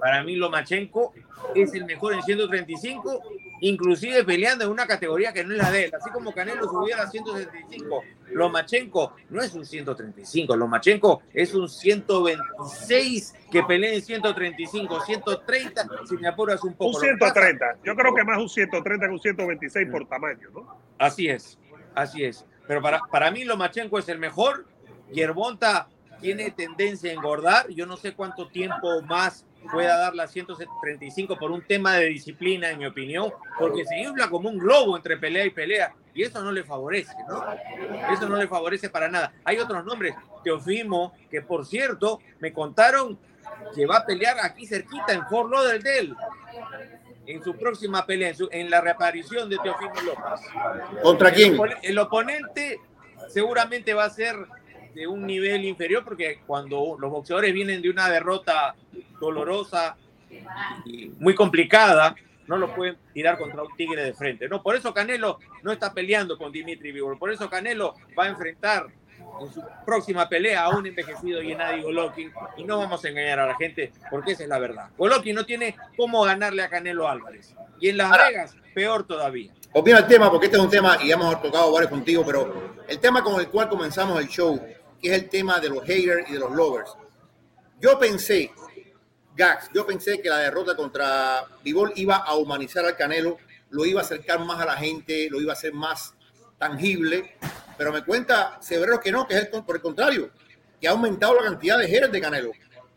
Para mí Lomachenko es el mejor en 135, inclusive peleando en una categoría que no es la de él. Así como Canelo subió a 165, Lomachenko no es un 135, Lomachenko es un 126 que pelea en 135, 130, si me apuras un poco. Un 130, yo creo que más un 130 que un 126 por tamaño, ¿no? Así es, así es. Pero para, para mí Lomachenko es el mejor, Yerbonta tiene tendencia a engordar. Yo no sé cuánto tiempo más pueda dar la 135 por un tema de disciplina, en mi opinión, porque se infla como un globo entre pelea y pelea y eso no le favorece, ¿no? Eso no le favorece para nada. Hay otros nombres, Teofimo, que por cierto me contaron que va a pelear aquí cerquita en Fort Lauderdale en su próxima pelea, en, la reaparición de Teofimo López. ¿Contra quién? el oponente seguramente va a ser de un nivel inferior, porque cuando los boxeadores vienen de una derrota dolorosa y muy complicada, no lo pueden tirar contra un tigre de frente. No, por eso Canelo no está peleando con Dimitri Vigor, por eso Canelo va a enfrentar en su próxima pelea a un envejecido Gennady Golovkin y no vamos a engañar a la gente porque esa es la verdad. Golovkin no tiene cómo ganarle a Canelo Álvarez y en Las Vegas peor todavía. Opina el tema porque este es un tema y hemos tocado varios contigo, pero el tema con el cual comenzamos el show que es el tema de los haters y de los lovers. Yo pensé, Gax, yo pensé que la derrota contra Vivol iba a humanizar al Canelo, lo iba a acercar más a la gente, lo iba a hacer más tangible, pero me cuenta Severo que no, que es por el contrario, que ha aumentado la cantidad de haters de Canelo.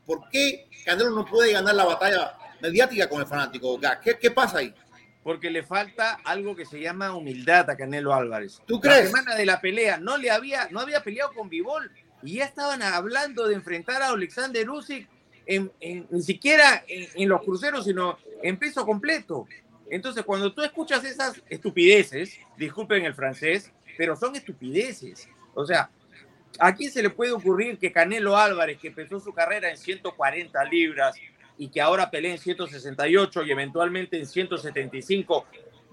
¿Por qué Canelo no puede ganar la batalla mediática con el fanático? ¿qué, qué pasa ahí? porque le falta algo que se llama humildad a Canelo Álvarez. ¿Tú crees? La semana de la pelea no le había, no había peleado con Vivol y ya estaban hablando de enfrentar a Alexander Usyk en, ni siquiera en, los cruceros, sino en peso completo. Entonces, cuando tú escuchas esas estupideces, disculpen el francés, pero son estupideces. O sea, ¿a quién se le puede ocurrir que Canelo Álvarez, que empezó su carrera en 140 libras y que ahora pelea en 168 y eventualmente en 175,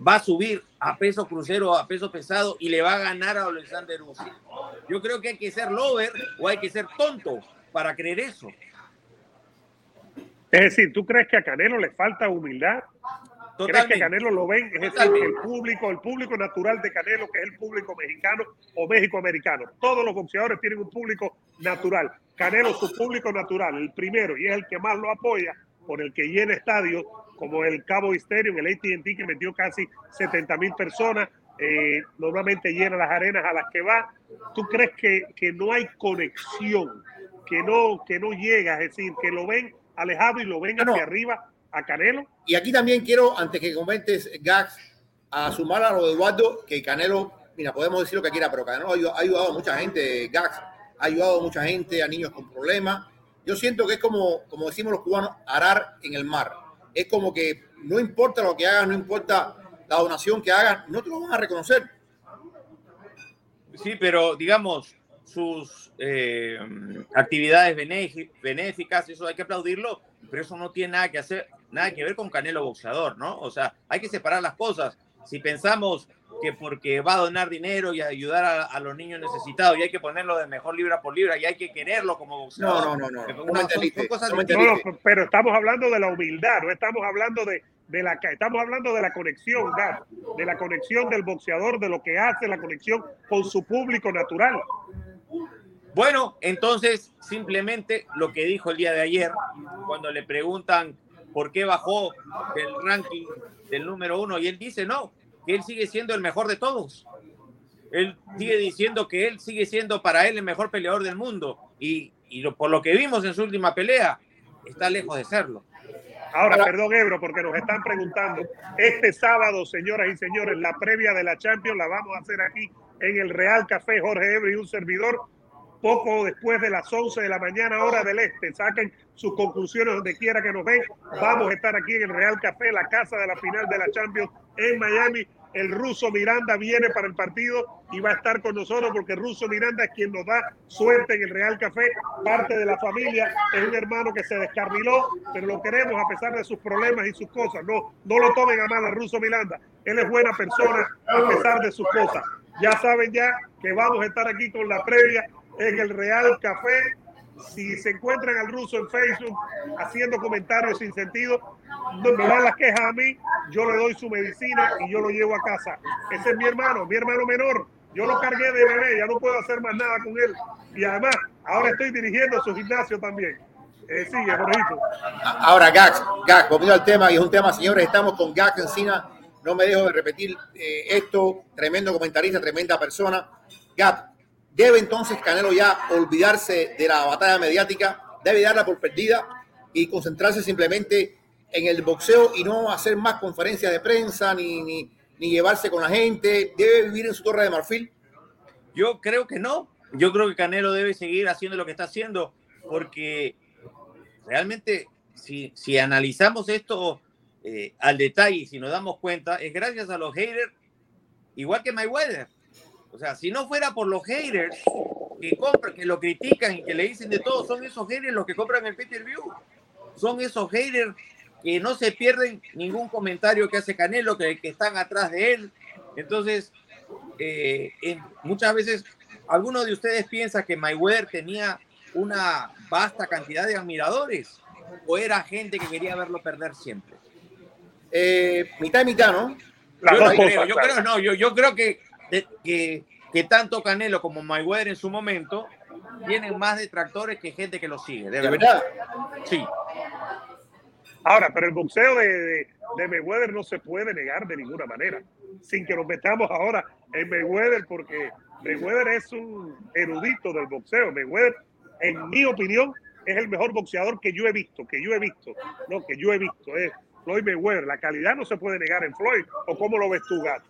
va a subir a peso crucero, a peso pesado y le va a ganar a Alexander Usyk? Yo creo que hay que ser lover o hay que ser tonto para creer eso. Es decir, ¿tú crees que a Canelo le falta humildad? ¿Crees que Canelo lo ven? Es decir, el público, el público natural de Canelo, que es el público mexicano o México-americano. Todos los boxeadores tienen un público natural. Canelo su público natural, el primero, y es el que más lo apoya, por el que llena estadios, como el Cabo Stadium, el AT&T, que metió casi 70 mil personas, eh, normalmente llena las arenas a las que va. ¿Tú crees que, que no hay conexión, que no, que no llega, es decir, que lo ven alejado y lo ven hacia arriba a Canelo. Y aquí también quiero, antes que comentes, Gax, a sumar a lo de Eduardo, que Canelo, mira, podemos decir lo que quiera, pero Canelo ha ayudado a mucha gente, Gax, ha ayudado a mucha gente, a niños con problemas. Yo siento que es como, como decimos los cubanos, arar en el mar. Es como que no importa lo que hagas, no importa la donación que hagas, no te lo van a reconocer. Sí, pero digamos, sus eh, actividades benéficas, eso hay que aplaudirlo, pero eso no tiene nada que hacer, nada que ver con Canelo boxeador, ¿no? O sea, hay que separar las cosas. Si pensamos que porque va a donar dinero y ayudar a, los niños necesitados y hay que ponerlo de mejor libra por libra y hay que quererlo como boxeador. No, no, no, no. no, pero estamos hablando de la humildad, no estamos hablando de, de la estamos hablando de la conexión, de la conexión del boxeador, de lo que hace, la conexión con su público natural. Bueno, entonces simplemente lo que dijo el día de ayer, cuando le preguntan por qué bajó del ranking del número uno, y él dice no, que él sigue siendo el mejor de todos. Él sigue diciendo que él sigue siendo para él el mejor peleador del mundo, y, por lo que vimos en su última pelea, está lejos de serlo. Ahora, perdón, Ebro, porque nos están preguntando. Este sábado, señoras y señores, la previa de la Champions la vamos a hacer aquí en el Real Café Jorge Ebro y un servidor poco después de las 11 de la mañana, hora del este. Saquen sus conclusiones donde quiera que nos ven. Vamos a estar aquí en el Real Café, la casa de la final de la Champions en Miami. El ruso Miranda viene para el partido y va a estar con nosotros porque el ruso Miranda es quien nos da suerte en el Real Café, parte de la familia, es un hermano que se descarriló, pero lo queremos a pesar de sus problemas y sus cosas. No, no lo tomen a mal al ruso Miranda. Él es buena persona a pesar de sus cosas. Ya saben ya que vamos a estar aquí con la previa en el Real Café. Si se encuentran al ruso en Facebook haciendo comentarios sin sentido, no me dan las quejas a mí, yo le doy su medicina y yo lo llevo a casa. Ese es mi hermano, mi hermano menor. Yo lo cargué de bebé, ya no puedo hacer más nada con él. Y además, ahora estoy dirigiendo su gimnasio también. Eh, sigue, Ahora, Gax, Gax, volviendo al tema, y es un tema, señores, estamos con Gax Encina. No me dejo de repetir eh, esto. Tremendo comentarista, tremenda persona. Gax, Debe entonces Canelo ya olvidarse de la batalla mediática, debe darla por perdida y concentrarse simplemente en el boxeo y no hacer más conferencias de prensa ni, ni, ni llevarse con la gente. Debe vivir en su torre de marfil. Yo creo que no. Yo creo que Canelo debe seguir haciendo lo que está haciendo porque realmente si, si analizamos esto eh, al detalle, si nos damos cuenta, es gracias a los haters, igual que Mayweather. O sea, si no fuera por los haters que compran, que lo critican y que le dicen de todo, son esos haters los que compran el Peter View. Son esos haters que no se pierden ningún comentario que hace Canelo, que, que están atrás de él. Entonces, eh, muchas veces, algunos de ustedes piensan que Mayweather tenía una vasta cantidad de admiradores o era gente que quería verlo perder siempre. Eh, mitad y mitad, ¿no? Yo, creo, yo creo, no, yo, yo creo que que, que tanto Canelo como Mayweather en su momento tienen más detractores que gente que lo sigue. ¿De, verdad? Sí. Ahora, pero el boxeo de, de, Mayweather no se puede negar de ninguna manera, sin que nos metamos ahora en Mayweather, porque Mayweather es un erudito del boxeo. Mayweather, en mi opinión, es el mejor boxeador que yo he visto, que yo he visto, no, que yo he visto. Es, Floyd Mayweather. La calidad no se puede negar en Floyd. ¿O cómo lo ves tú, Gato?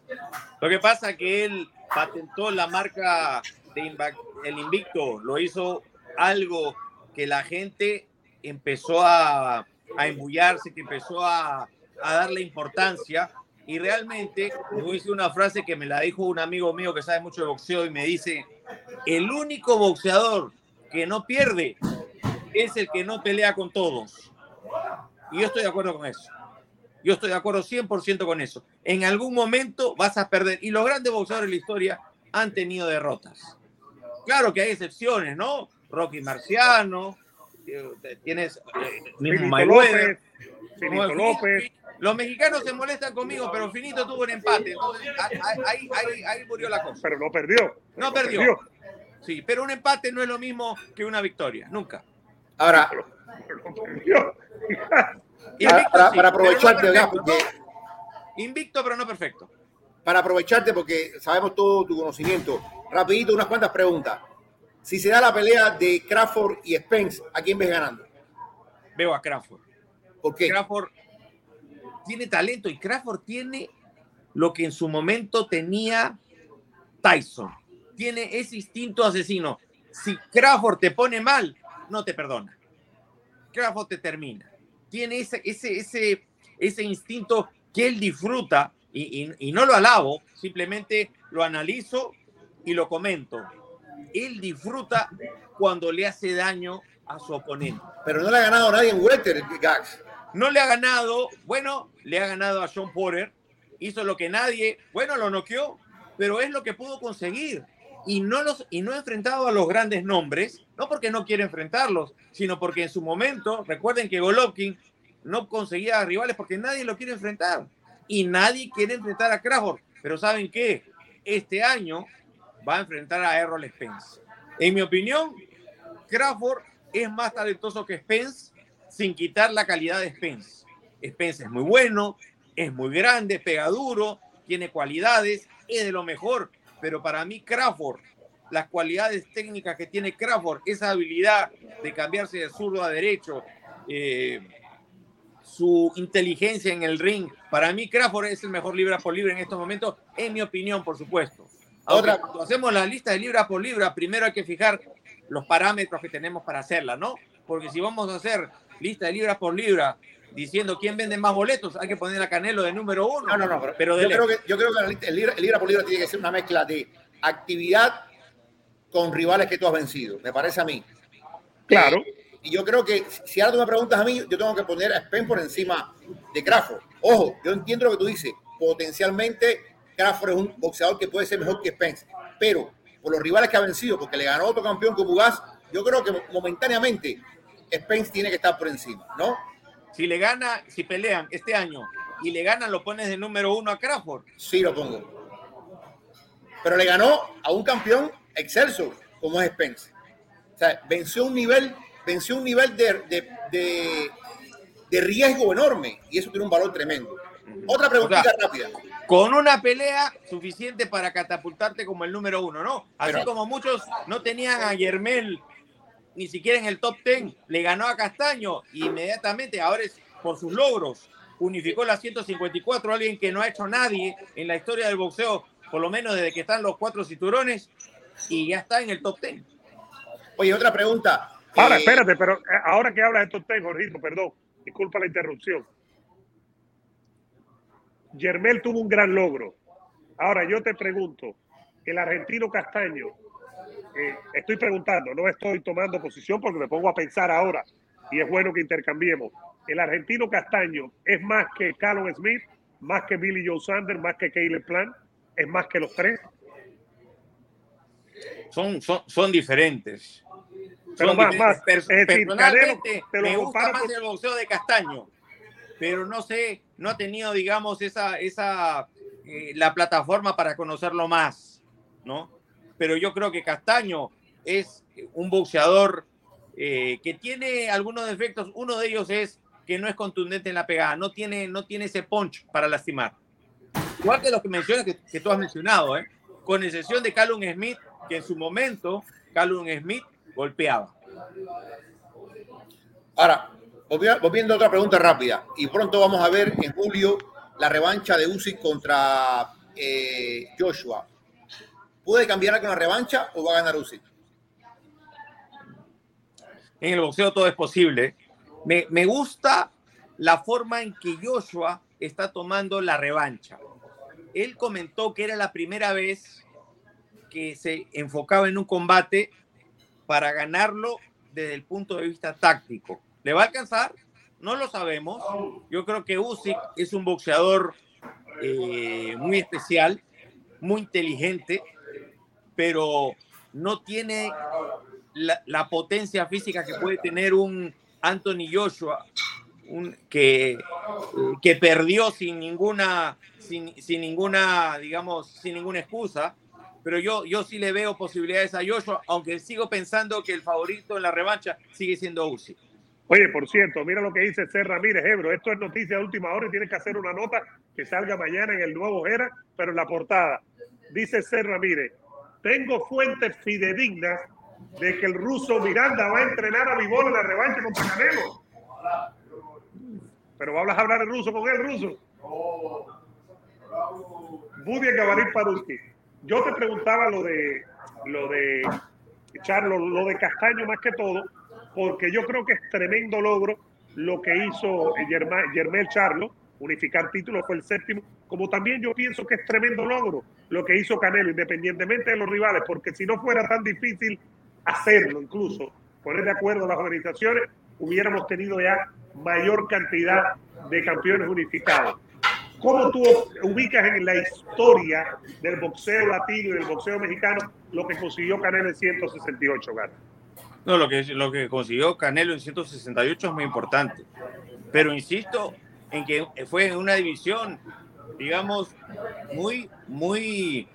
Lo que pasa es que él patentó la marca de invicto. Lo hizo algo que la gente empezó a, embullarse, que empezó a, darle importancia Y realmente, me hice una frase que me la dijo un amigo mío que sabe mucho de boxeo y me dice, el único boxeador que no pierde es el que no pelea con todos. Y yo estoy de acuerdo con eso. Yo estoy de acuerdo 100% con eso. En algún momento vas a perder. Y los grandes boxeadores de la historia han tenido derrotas. Claro que hay excepciones, ¿no? Rocky Marciano, eh, tienes eh, mismo López, López. Los mexicanos se molestan conmigo, pero Finito tuvo un empate. ahí, ahí, murió la cosa. Pero no perdió. No perdió. Sí, pero un empate no es lo mismo que una victoria, nunca. Ahora, para, aprovecharte, Invicto, pero no perfecto. Para aprovecharte, porque sabemos todo tu conocimiento. Rapidito, unas cuantas preguntas. Si se da la pelea de Crawford y Spence, ¿a quién ves ganando? Veo a Crawford. ¿Por qué? Crawford tiene talento y Crawford tiene lo que en su momento tenía Tyson. Tiene ese instinto asesino. Si Crawford te pone mal, no te perdona. Crawford te termina. Tiene ese, ese, ese, ese instinto que él disfruta y, y no lo alabo, simplemente lo analizo y lo comento. Él disfruta cuando le hace daño a su oponente. Pero no le ha ganado a nadie en Welter, Gax. No le ha ganado, bueno, le ha ganado a Sean Porter, hizo lo que nadie, bueno, lo noqueó, pero es lo que pudo conseguir. Y no, los, y no ha enfrentado a los grandes nombres, no porque no quiere enfrentarlos, sino porque en su momento, recuerden que Golovkin no conseguía rivales porque nadie lo quiere enfrentar. Y nadie quiere enfrentar a Crawford. Pero ¿saben qué? Este año va a enfrentar a Errol Spence. En mi opinión, Crawford es más talentoso que Spence sin quitar la calidad de Spence. Spence es muy bueno, es muy grande, pega duro, tiene cualidades, es de lo mejor, pero para mí Crawford, las cualidades técnicas que tiene Crawford, esa habilidad de cambiarse de zurdo a derecho, eh, su inteligencia en el ring, para mí Crawford es el mejor libra por libra en estos momentos, en mi opinión, por supuesto. Ahora, cuando hacemos la lista de libra por libra, primero hay que fijar los parámetros que tenemos para hacerla, ¿no? Porque si vamos a hacer lista de libra por libra diciendo quién vende más boletos, hay que poner a Canelo de número uno. No, no, no, pero, yo, creo que, yo, creo que, el libra, por libra tiene que ser una mezcla de actividad con rivales que tú has vencido, me parece a mí. Claro. Eh, y yo creo que si ahora tú me preguntas a mí, yo tengo que poner a Spen por encima de Crawford. Ojo, yo entiendo lo que tú dices. Potencialmente, Crawford es un boxeador que puede ser mejor que Spence, pero por los rivales que ha vencido, porque le ganó otro campeón como Gas, yo creo que momentáneamente Spence tiene que estar por encima, ¿no? Si le gana, si pelean este año y le ganan, lo pones de número uno a Crawford. Sí, lo pongo. Pero le ganó a un campeón excelso como es Spence. O sea, venció un nivel, venció un nivel de, de, riesgo enorme y eso tiene un valor tremendo. Otra preguntita rápida. Con una pelea suficiente para catapultarte como el número uno, ¿no? Así como muchos no tenían a Yermel ni siquiera en el top 10, le ganó a Castaño y inmediatamente, ahora es por sus logros, unificó la 154, alguien que no ha hecho nadie en la historia del boxeo, por lo menos desde que están los cuatro cinturones, y ya está en el top 10. Oye, otra pregunta. Ahora, eh, espérate, pero eh, ahora que hablas de top 10, Jorgito, perdón, disculpa la interrupción. Yermel tuvo un gran logro. Ahora yo te pregunto, el argentino Castaño eh, estoy preguntando, no estoy tomando posición porque me pongo a pensar ahora y es bueno que intercambiemos. El argentino Castaño es más que Callum Smith, más que Billy Joe Sanders, más que Caleb Plant, es más que los tres. Son, son, son diferentes. Pero más, más. personalmente, me gusta más el boxeo de Castaño, pero no sé, no ha tenido, digamos, esa, esa eh, la plataforma para conocerlo más, ¿no? Pero yo creo que Castaño es un boxeador eh, que tiene algunos defectos. Uno de ellos es que no es contundente en la pegada, no tiene, no tiene ese punch para lastimar. Igual que los que mencionas, que, tú has mencionado, ¿eh? con excepción de Callum Smith, que en su momento Callum Smith golpeaba. Ahora, volviendo a otra pregunta rápida, y pronto vamos a ver en julio la revancha de Usyk contra eh, Joshua. ¿Puede cambiar con la revancha o va a ganar Usyk? En el boxeo todo es posible. Me, me gusta la forma en que Joshua está tomando la revancha. Él comentó que era la primera vez que se enfocaba en un combate para ganarlo desde el punto de vista táctico. ¿Le va a alcanzar? No lo sabemos. Yo creo que Usyk es un boxeador eh, muy especial, muy inteligente, pero no tiene la, potencia física que puede tener un Anthony Joshua, un, que, que perdió sin ninguna, sin, sin, ninguna, digamos, sin ninguna excusa. Pero yo, yo sí le veo posibilidades a Joshua, aunque sigo pensando que el favorito en la revancha sigue siendo Uzi. Oye, por cierto, mira lo que dice Serra Ramírez, Ebro. Esto es noticia de última hora y tienes que hacer una nota que salga mañana en el nuevo Era, pero en la portada. Dice Serra Ramírez, tengo fuentes fidedignas de que el ruso Miranda va a entrenar a Vivol en la revancha contra Canelo. Pero vamos a hablar en ruso con él, ruso. Budia Gabarit Paruski. Yo te preguntaba lo de lo de Charlo, lo de Castaño más que todo, porque yo creo que es tremendo logro lo que hizo Germán Charlo, unificar títulos fue el séptimo, como también yo pienso que es tremendo logro lo que hizo Canelo, independientemente de los rivales, porque si no fuera tan difícil hacerlo, incluso poner de acuerdo las organizaciones, hubiéramos tenido ya mayor cantidad de campeones unificados. ¿Cómo tú ubicas en la historia del boxeo latino y del boxeo mexicano lo que consiguió Canelo en 168, Gana? No, lo que, lo que consiguió Canelo en 168 es muy importante. Pero insisto en que fue una división, digamos, muy, muy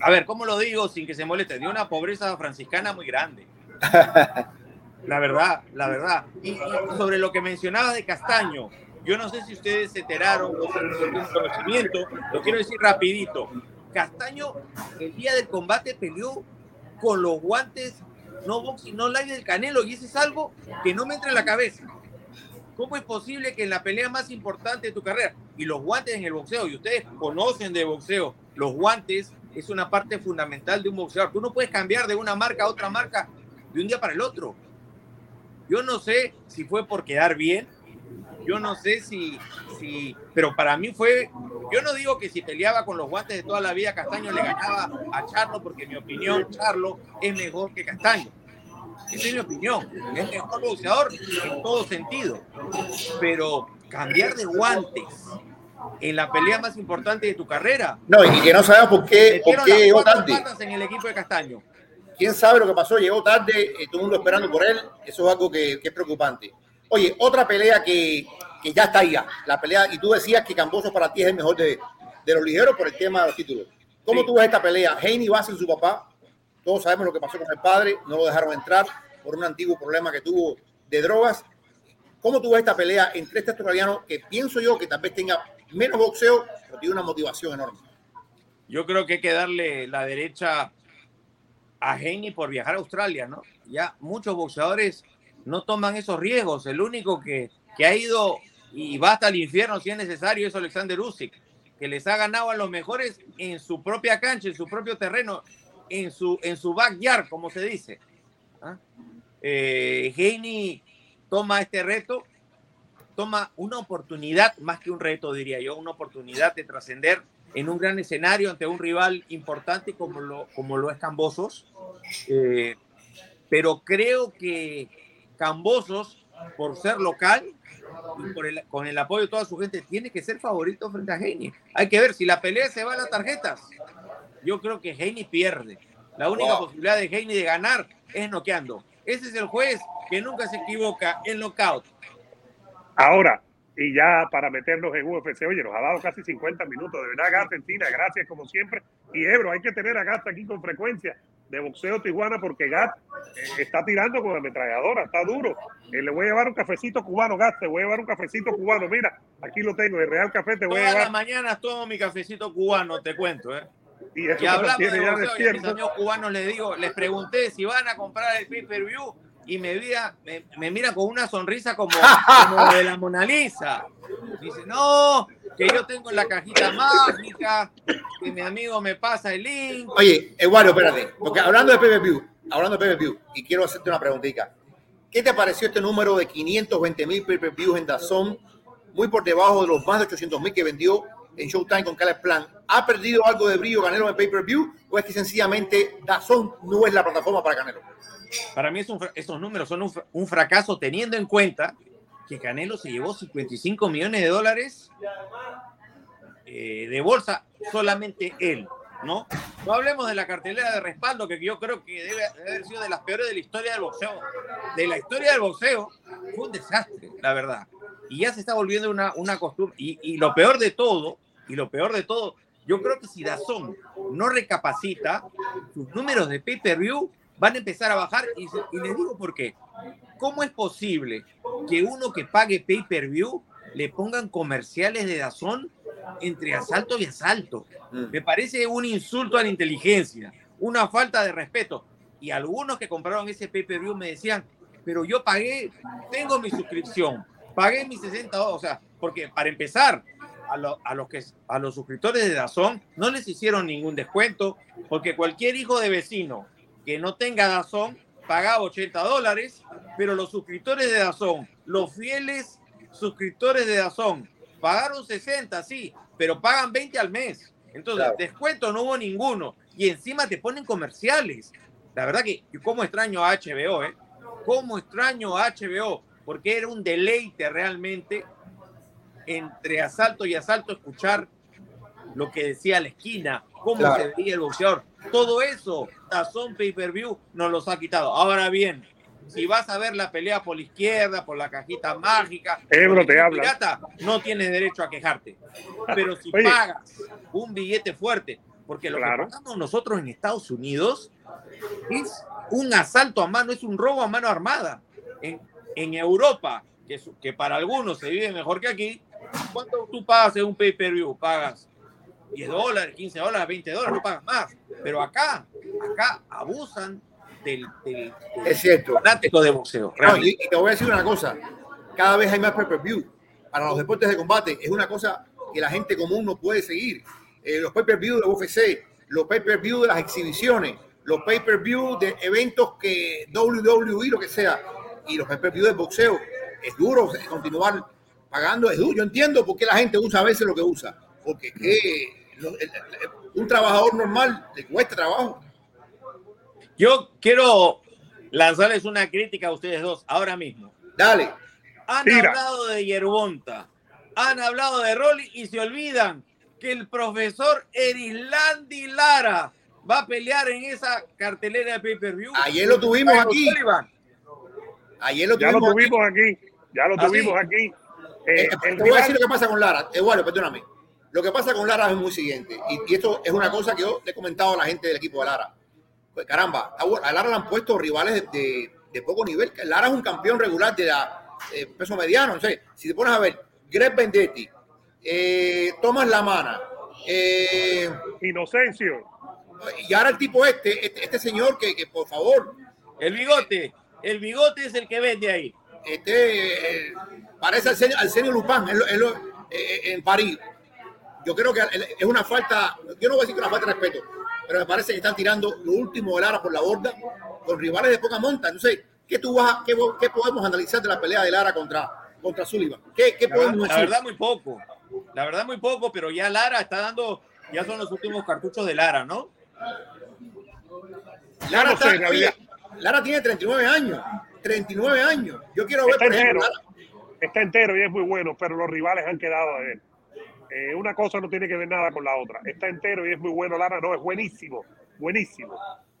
a ver, ¿cómo lo digo sin que se moleste? De una pobreza franciscana muy grande. La verdad, la verdad. Y, sobre lo que mencionaba de Castaño, yo no sé si ustedes se enteraron o un conocimiento, lo quiero decir rapidito. Castaño, el día del combate, peleó con los guantes no boxing, no live del Canelo, y ese es algo que no me entra en la cabeza. ¿Cómo es posible que en la pelea más importante de tu carrera, y los guantes en el boxeo, y ustedes conocen de boxeo, los guantes es una parte fundamental de un boxeador. Tú no puedes cambiar de una marca a otra marca de un día para el otro. Yo no sé si fue por quedar bien, yo no sé si, si, pero para mí fue, yo no digo que si peleaba con los guantes de toda la vida Castaño le ganaba a Charlo, porque en mi opinión Charlo es mejor que Castaño. Esa es mi opinión. Es mejor boxeador en todo sentido. Pero cambiar de guantes en la pelea más importante de tu carrera. No, y que no sabemos por qué, por qué llegó tarde. en el equipo de Castaño. ¿Quién sabe lo que pasó? Llegó tarde, eh, todo el mundo esperando por él. Eso es algo que, es preocupante. Oye, otra pelea que, que, ya está ahí ya. La pelea, y tú decías que Camboso para ti es el mejor de, de los ligeros por el tema de los títulos. ¿Cómo tú ves esta pelea? Heini va ser su papá. Todos sabemos lo que pasó con el padre. No lo dejaron entrar por un antiguo problema que tuvo de drogas. ¿Cómo ves esta pelea entre este australiano que pienso yo que tal vez tenga menos boxeo, pero tiene una motivación enorme. Yo creo que hay que darle la derecha a Heini por viajar a Australia, ¿no? Ya muchos boxeadores no toman esos riesgos. El único que, que ha ido y va hasta el infierno si es necesario es Alexander Usyk, que les ha ganado a los mejores en su propia cancha, en su propio terreno, en su, en su backyard, como se dice. ¿Ah? Eh, Heini toma este reto toma una oportunidad, más que un reto, diría yo, una oportunidad de trascender en un gran escenario ante un rival importante como lo, como lo es Cambosos. Eh, pero creo que Cambosos, por ser local y por el, con el apoyo de toda su gente, tiene que ser favorito frente a Heini. Hay que ver si la pelea se va a las tarjetas. Yo creo que Heini pierde. La única posibilidad de Heini de ganar es noqueando. Ese es el juez que nunca se equivoca en knockout. Ahora, y ya para meternos en UFC, oye, nos ha dado casi 50 minutos. De verdad, Gasta Encina, gracias como siempre. Y Ebro, hay que tener a Gasta aquí con frecuencia de boxeo Tijuana porque Gat eh, está tirando con la ametralladora, está duro. Eh, le voy a llevar un cafecito cubano, Gat, te voy a llevar un cafecito cubano. Mira, aquí lo tengo, el Real Café te voy a llevar. Todas las mañanas tomo mi cafecito cubano, te cuento, ¿eh? Y, eso hablamos de boxeo, y a mis amigos cubanos les digo, les pregunté si van a comprar el pay-per-view y me mira, me, mira con una sonrisa como, de la Mona Lisa. Dice, no, que yo tengo la cajita mágica, que mi amigo me pasa el link. Oye, Eduardo, espérate, porque hablando de PPV, hablando de PPV, y quiero hacerte una preguntita. ¿Qué te pareció este número de 520 mil PPVs en Dazón muy por debajo de los más de 800 mil que vendió en Showtime con Caleb Plan. ¿Ha perdido algo de brillo Canelo en pay-per-view o es que sencillamente Dazón no es la plataforma para Canelo? Para mí es un, esos números son un, un, fracaso teniendo en cuenta que Canelo se llevó 55 millones de dólares eh, de bolsa solamente él, ¿no? No hablemos de la cartelera de respaldo que yo creo que debe, debe haber sido de las peores de la historia del boxeo. De la historia del boxeo fue un desastre, la verdad y ya se está volviendo una, una costumbre. Y, y, lo peor de todo, y lo peor de todo, yo creo que si Dazón no recapacita, sus números de pay-per-view van a empezar a bajar. Y, y, les digo por qué. ¿Cómo es posible que uno que pague pay-per-view le pongan comerciales de Dazón entre asalto y asalto? Mm. Me parece un insulto a la inteligencia, una falta de respeto. Y algunos que compraron ese pay-per-view me decían, pero yo pagué, tengo mi suscripción, pagué mis 60 dólares, o sea, porque para empezar, a, lo, a, los que, a los suscriptores de Dazón no les hicieron ningún descuento, porque cualquier hijo de vecino que no tenga Dazón pagaba 80 dólares, pero los suscriptores de Dazón, los fieles suscriptores de Dazón, pagaron 60, sí, pero pagan 20 al mes. Entonces, claro. descuento no hubo ninguno. Y encima te ponen comerciales. La verdad que, ¿cómo extraño a HBO, eh? ¿Cómo extraño a HBO? porque era un deleite realmente entre asalto y asalto escuchar lo que decía la esquina, cómo claro. se veía el boxeador. Todo eso, Tazón Pay-Per-View nos los ha quitado. Ahora bien, si vas a ver la pelea por la izquierda, por la cajita mágica, Ebro te habla. Pirata, no tienes derecho a quejarte. Pero si Oye. pagas un billete fuerte, porque lo claro. que pagamos nosotros en Estados Unidos es un asalto a mano, es un robo a mano armada. En, en Europa, que, que, para algunos se vive mejor que aquí, ¿cuánto tú pagas en un pay-per-view? Pagas 10 dólares, 15 dólares, 20 dólares, no pagas más. Pero acá, acá abusan del, del, del es cierto. fanático de boxeo. No, y, y, te voy a decir una cosa, cada vez hay más pay-per-view. Para los deportes de combate es una cosa que la gente común no puede seguir. Eh, los pay-per-view de UFC, los pay-per-view de las exhibiciones, los pay-per-view de eventos que WWE, lo que sea, y los pay-per-view de boxeo. Es duro continuar pagando, es duro. Yo entiendo por qué la gente usa a veces lo que usa, porque que, un trabajador normal le cuesta trabajo. Yo quiero lanzarles una crítica a ustedes dos ahora mismo. Dale. Han hablado de Yerbonta, han hablado de Rolly y se olvidan que el profesor Erislandi Lara va a pelear en esa cartelera de pay-per-view. Ayer lo tuvimos aquí. Ayer lo ya lo tuvimos aquí. aquí. Ya lo tuvimos ¿Ah, sí? aquí. Eh, eh, te voy a decir lo que pasa con Lara. Eduardo, perdóname. Lo que pasa con Lara es muy siguiente. Y, y, esto es una cosa que yo le he comentado a la gente del equipo de Lara. Pues, caramba, a Lara le han puesto rivales de, de, de poco nivel. Lara es un campeón regular de la eh, peso mediano. No sé, si te pones a ver, Greg Vendetti, eh, Tomás Lamana, eh, Inocencio. Y ahora el tipo este, este, este señor que, que, por favor. El bigote. El bigote es el que vende ahí. Este eh, parece al señor, al señor Lupin en, en, eh, en, París. Yo creo que es una falta, yo no voy a decir que es una falta de respeto, pero me parece que están tirando lo último de Lara por la borda con rivales de poca monta. Entonces, ¿qué, tú vas a, qué, qué, podemos analizar de la pelea de Lara contra, contra Sullivan? ¿Qué, qué la podemos verdad, decir? La verdad, muy poco. La verdad, muy poco, pero ya Lara está dando, ya son los últimos cartuchos de Lara, ¿no? Lara, está, oye, Lara tiene 39 años. 39 años. Yo quiero ver, está por ejemplo, Lara. Está entero y es muy bueno, pero los rivales han quedado de él. Eh, una cosa no tiene que ver nada con la otra. Está entero y es muy bueno. Lara no, es buenísimo, buenísimo.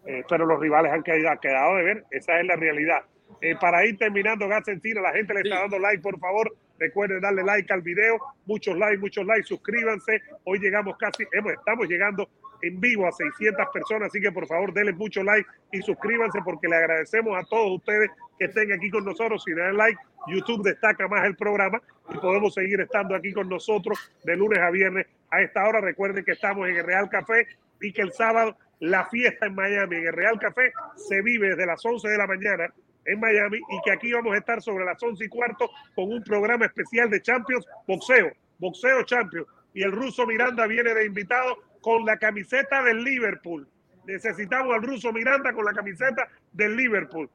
Eh, pero los rivales han quedado, quedado, de ver. Esa es la realidad. Eh, para ir terminando, Gas la gente le está dando like, por favor. Recuerden darle like al video. Muchos likes, muchos likes. Suscríbanse. Hoy llegamos casi, estamos llegando en vivo a 600 personas, así que por favor denle mucho like y suscríbanse porque le agradecemos a todos ustedes que estén aquí con nosotros. Si le dan like, YouTube destaca más el programa y podemos seguir estando aquí con nosotros de lunes a viernes a esta hora. Recuerden que estamos en el Real Café y que el sábado la fiesta en Miami, en el Real Café, se vive desde las 11 de la mañana en Miami y que aquí vamos a estar sobre las 11 y cuarto con un programa especial de Champions, boxeo, boxeo Champions. Y el ruso Miranda viene de invitado con la camiseta del Liverpool. Necesitamos al ruso Miranda con la camiseta del Liverpool.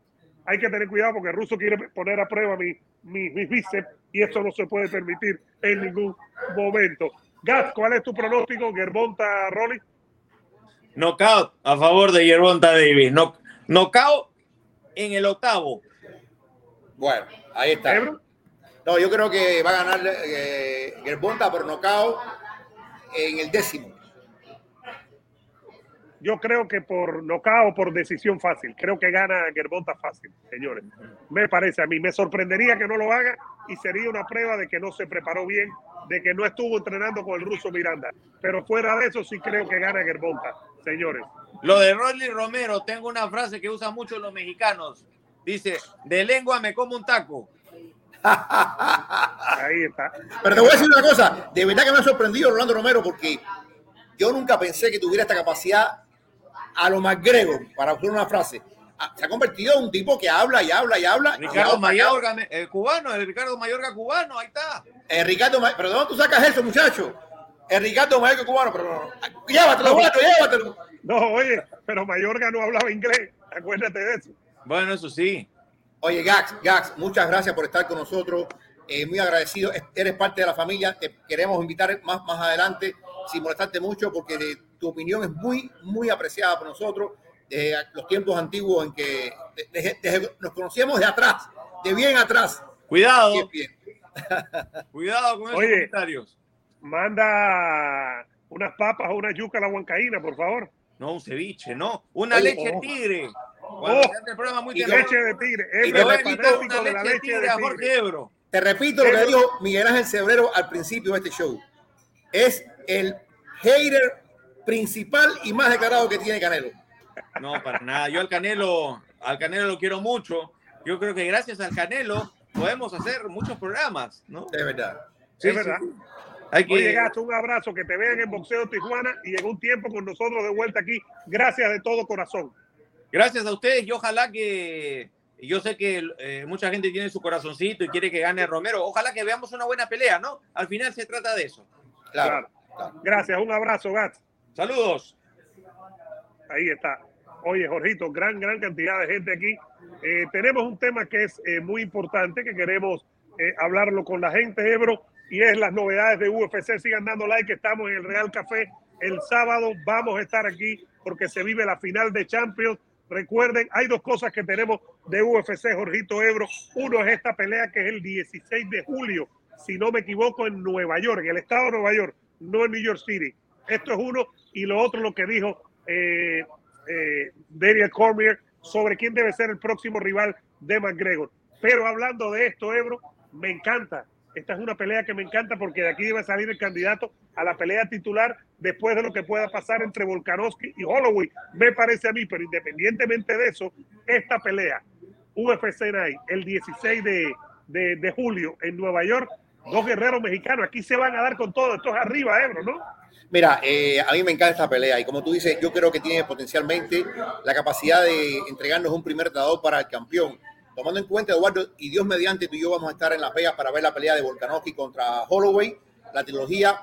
hay que tener cuidado porque el ruso quiere poner a prueba mi, mi, mis bíceps y eso no se puede permitir en ningún momento. Gas, ¿cuál es tu pronóstico? Gervonta Rolly. Knockout a favor de Gervonta Davis. No, knockout en el octavo. Bueno, ahí está. ¿Ebro? No, yo creo que va a ganar eh, Gervonta por nocao en el décimo. Yo creo que por nocao por decisión fácil. Creo que gana Gervonta fácil, señores. Me parece a mí. Me sorprendería que no lo haga y sería una prueba de que no se preparó bien, de que no estuvo entrenando con el ruso Miranda. Pero fuera de eso sí creo que gana Gervonta, señores. Lo de Rolly Romero, tengo una frase que usan mucho los mexicanos. Dice, de lengua me como un taco. Ahí está. Pero te voy a decir una cosa, de verdad que me ha sorprendido Rolando Romero porque yo nunca pensé que tuviera esta capacidad a lo más grego, para usar una frase. Ah, Se ha convertido en un tipo que habla y habla y habla. y Ricardo habla. Mayorga, el cubano, el Ricardo Mayorga cubano, ahí está. El Ricardo Ma- ¿Pero de dónde tú sacas eso, muchacho? El Ricardo Mayorga cubano, pero no. Llévatelo, guato, llévatelo. No, oye, pero Mayorga no hablaba inglés. Acuérdate de eso. Bueno, eso sí. Oye, Gax, Gax, muchas gracias por estar con nosotros. Eh, muy agradecido. Es- Eres parte de la familia. Te queremos invitar más, más adelante, sin molestarte mucho, porque de- tu opinión es muy, muy apreciada por nosotros. De los tiempos antiguos en que de- de- de- nos conocíamos de atrás, de bien atrás. Cuidado, Bien, bien. cuidado con esos Oye. comentarios. Manda unas papas o una yuca a la huancaína, por favor. No, un ceviche, no. Una Oye, leche oh. tigre. Oh. el muy Y Leche de tigre. Y te una la leche tigre de tigre. Jorge Ebro. Repito lo que dijo Miguel Ángel Cebrero al principio de este show. Es el hater principal y más declarado que tiene Canelo. No, para nada. Yo al Canelo, al Canelo lo quiero mucho. Yo creo que gracias al Canelo podemos hacer muchos programas, ¿no? De verdad. Sí, es verdad. Hay que, Oye, Gato, un abrazo, que te vean en Boxeo Tijuana y en un tiempo con nosotros de vuelta aquí. Gracias de todo corazón. gracias a ustedes y ojalá que yo sé que eh, mucha gente tiene su corazoncito y quiere que gane Romero. Ojalá que veamos una buena pelea, ¿no? Al final se trata de eso. Claro. Claro. Gracias, un abrazo, Gato. Saludos. Ahí está. Oye, Jorgito, gran, gran cantidad de gente aquí. Eh, tenemos un tema que es eh, muy importante, que queremos eh, hablarlo con la gente, Ebro, y es las novedades de UFC. Sigan dando like, estamos en el Real Café. El sábado vamos a estar aquí porque se vive la final de Champions. Recuerden, hay dos cosas que tenemos de UFC, Jorgito Ebro. Uno es esta pelea que es el 16 de julio, si no me equivoco, en Nueva York, en el estado de Nueva York, no en New York City. Esto es uno. Y lo otro, lo que dijo eh, eh, Daniel Cormier sobre quién debe ser el próximo rival de McGregor. Pero hablando de esto, Ebro, me encanta. Esta es una pelea que me encanta porque de aquí debe salir el candidato a la pelea titular después de lo que pueda pasar entre Volkanovski y Holloway. Me parece a mí, pero independientemente de eso, esta pelea, UFC Night, el 16 de, de, de julio en Nueva York, dos guerreros mexicanos. Aquí se van a dar con todo. Esto es arriba, Ebro, ¿no? Mira, eh, a mí me encanta esta pelea y como tú dices, yo creo que tiene potencialmente la capacidad de entregarnos un primer tratador para el campeón. Tomando en cuenta, Eduardo, y Dios mediante, tú y yo vamos a estar en Las Vegas para ver la pelea de Volkanovski contra Holloway, la trilogía,